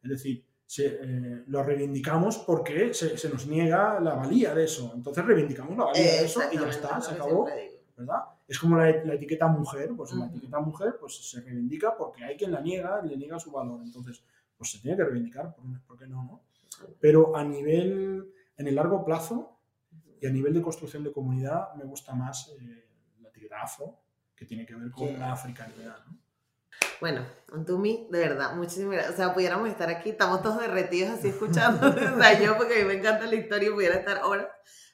Es decir, eh, lo reivindicamos porque se, se, nos niega la valía de eso. Entonces reivindicamos la valía de eso y ya está, se acabó. ¿Verdad? Es como la, la etiqueta mujer, pues la etiqueta mujer pues se reivindica porque hay quien la niega, le niega su valor. Entonces, pues se tiene que reivindicar, ¿por qué no? no? Pero a nivel, en el largo plazo y a nivel de construcción de comunidad, me gusta más eh, la etiqueta afro, que tiene que ver con la africanidad. ¿no? Bueno, Antumi, de verdad, muchísimas gracias. O sea, pudiéramos estar aquí, estamos todos derretidos así escuchando. o sea, yo, porque a mí me encanta la historia y pudiera estar horas.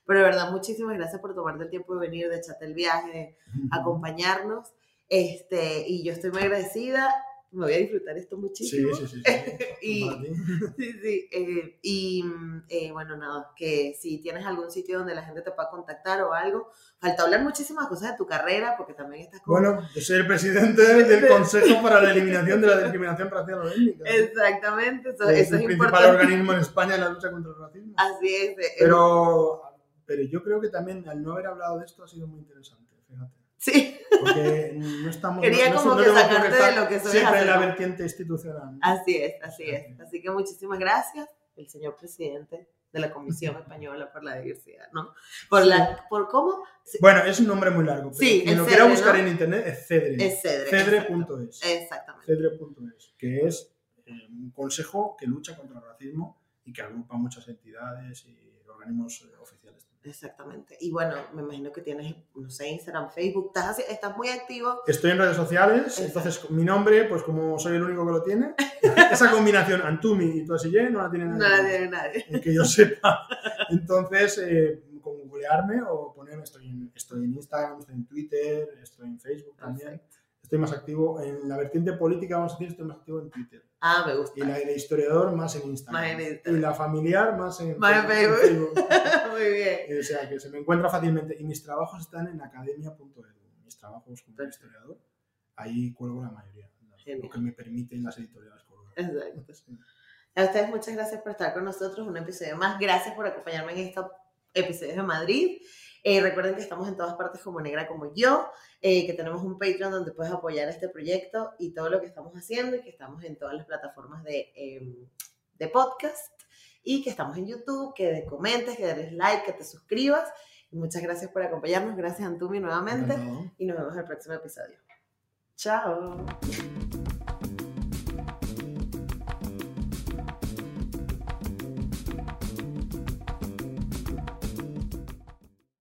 Pero de verdad, muchísimas gracias por tomarte el tiempo de venir, de echarte el viaje, de acompañarnos. Este, y yo estoy muy agradecida me voy a disfrutar esto muchísimo. Sí, sí, sí. y, sí, sí. Eh, y eh, bueno, nada, que si tienes algún sitio donde la gente te pueda contactar o algo, falta hablar muchísimas cosas de tu carrera, porque también estás como... Bueno, yo soy el presidente del Consejo para la Eliminación de la Discriminación Racial o Étnica. Exactamente, eso, es, el principal organismo en España en la lucha contra el racismo. Así es. Eh, pero, pero yo creo que también al no haber hablado de esto ha sido muy interesante, fíjate. Sí. Porque no estamos. Quería como que sacarte de lo que soy. Siempre la vertiente institucional. Así es, así es. Así que muchísimas gracias, el señor presidente de la Comisión Española por la Diversidad, ¿no? Por la, por cómo... Bueno, es un nombre muy largo, pero sí, quien lo quiera buscar en internet es CEDRE. Es CEDRE. Cedre.es. Exactamente. Cedre.es, que es eh, un consejo que lucha contra el racismo y que agrupa muchas entidades y organismos eh, oficiales. Exactamente. Y bueno, me imagino que tienes, no sé, Instagram, Facebook, estás, estás muy activo. Estoy en redes sociales, entonces mi nombre, pues como soy el único que lo tiene, esa combinación Antumi y Toasille no la tiene nadie. No la tiene nadie. Que yo sepa. Entonces, eh, con googlearme o ponerme, estoy en, estoy en Instagram, estoy en Twitter, estoy en Facebook también. Estoy más activo en la vertiente política, vamos a decir, estoy más activo en Twitter. Ah, me gusta. Y la de historiador más en Instagram. Más en Instagram. Y la familiar más en, más Facebook. Facebook. Muy bien. O sea, que se me encuentra fácilmente. Y mis trabajos están en academia.edu. Mis trabajos como historiador. Ahí cuelgo la mayoría. Genial. Lo que me permiten las editoriales colgar. Exacto. A ustedes muchas gracias por estar con nosotros. Un episodio más. Gracias por acompañarme en estos episodios de Madrid. Eh, recuerden que estamos en todas partes como Negra como yo, eh, que tenemos un Patreon donde puedes apoyar este proyecto y todo lo que estamos haciendo y que estamos en todas las plataformas de, em, de podcast y que estamos en YouTube, que te comentes, que des like, que te suscribas. Y muchas gracias por acompañarnos. Gracias, Antumi, nuevamente. Y nos vemos en el próximo episodio. Chao.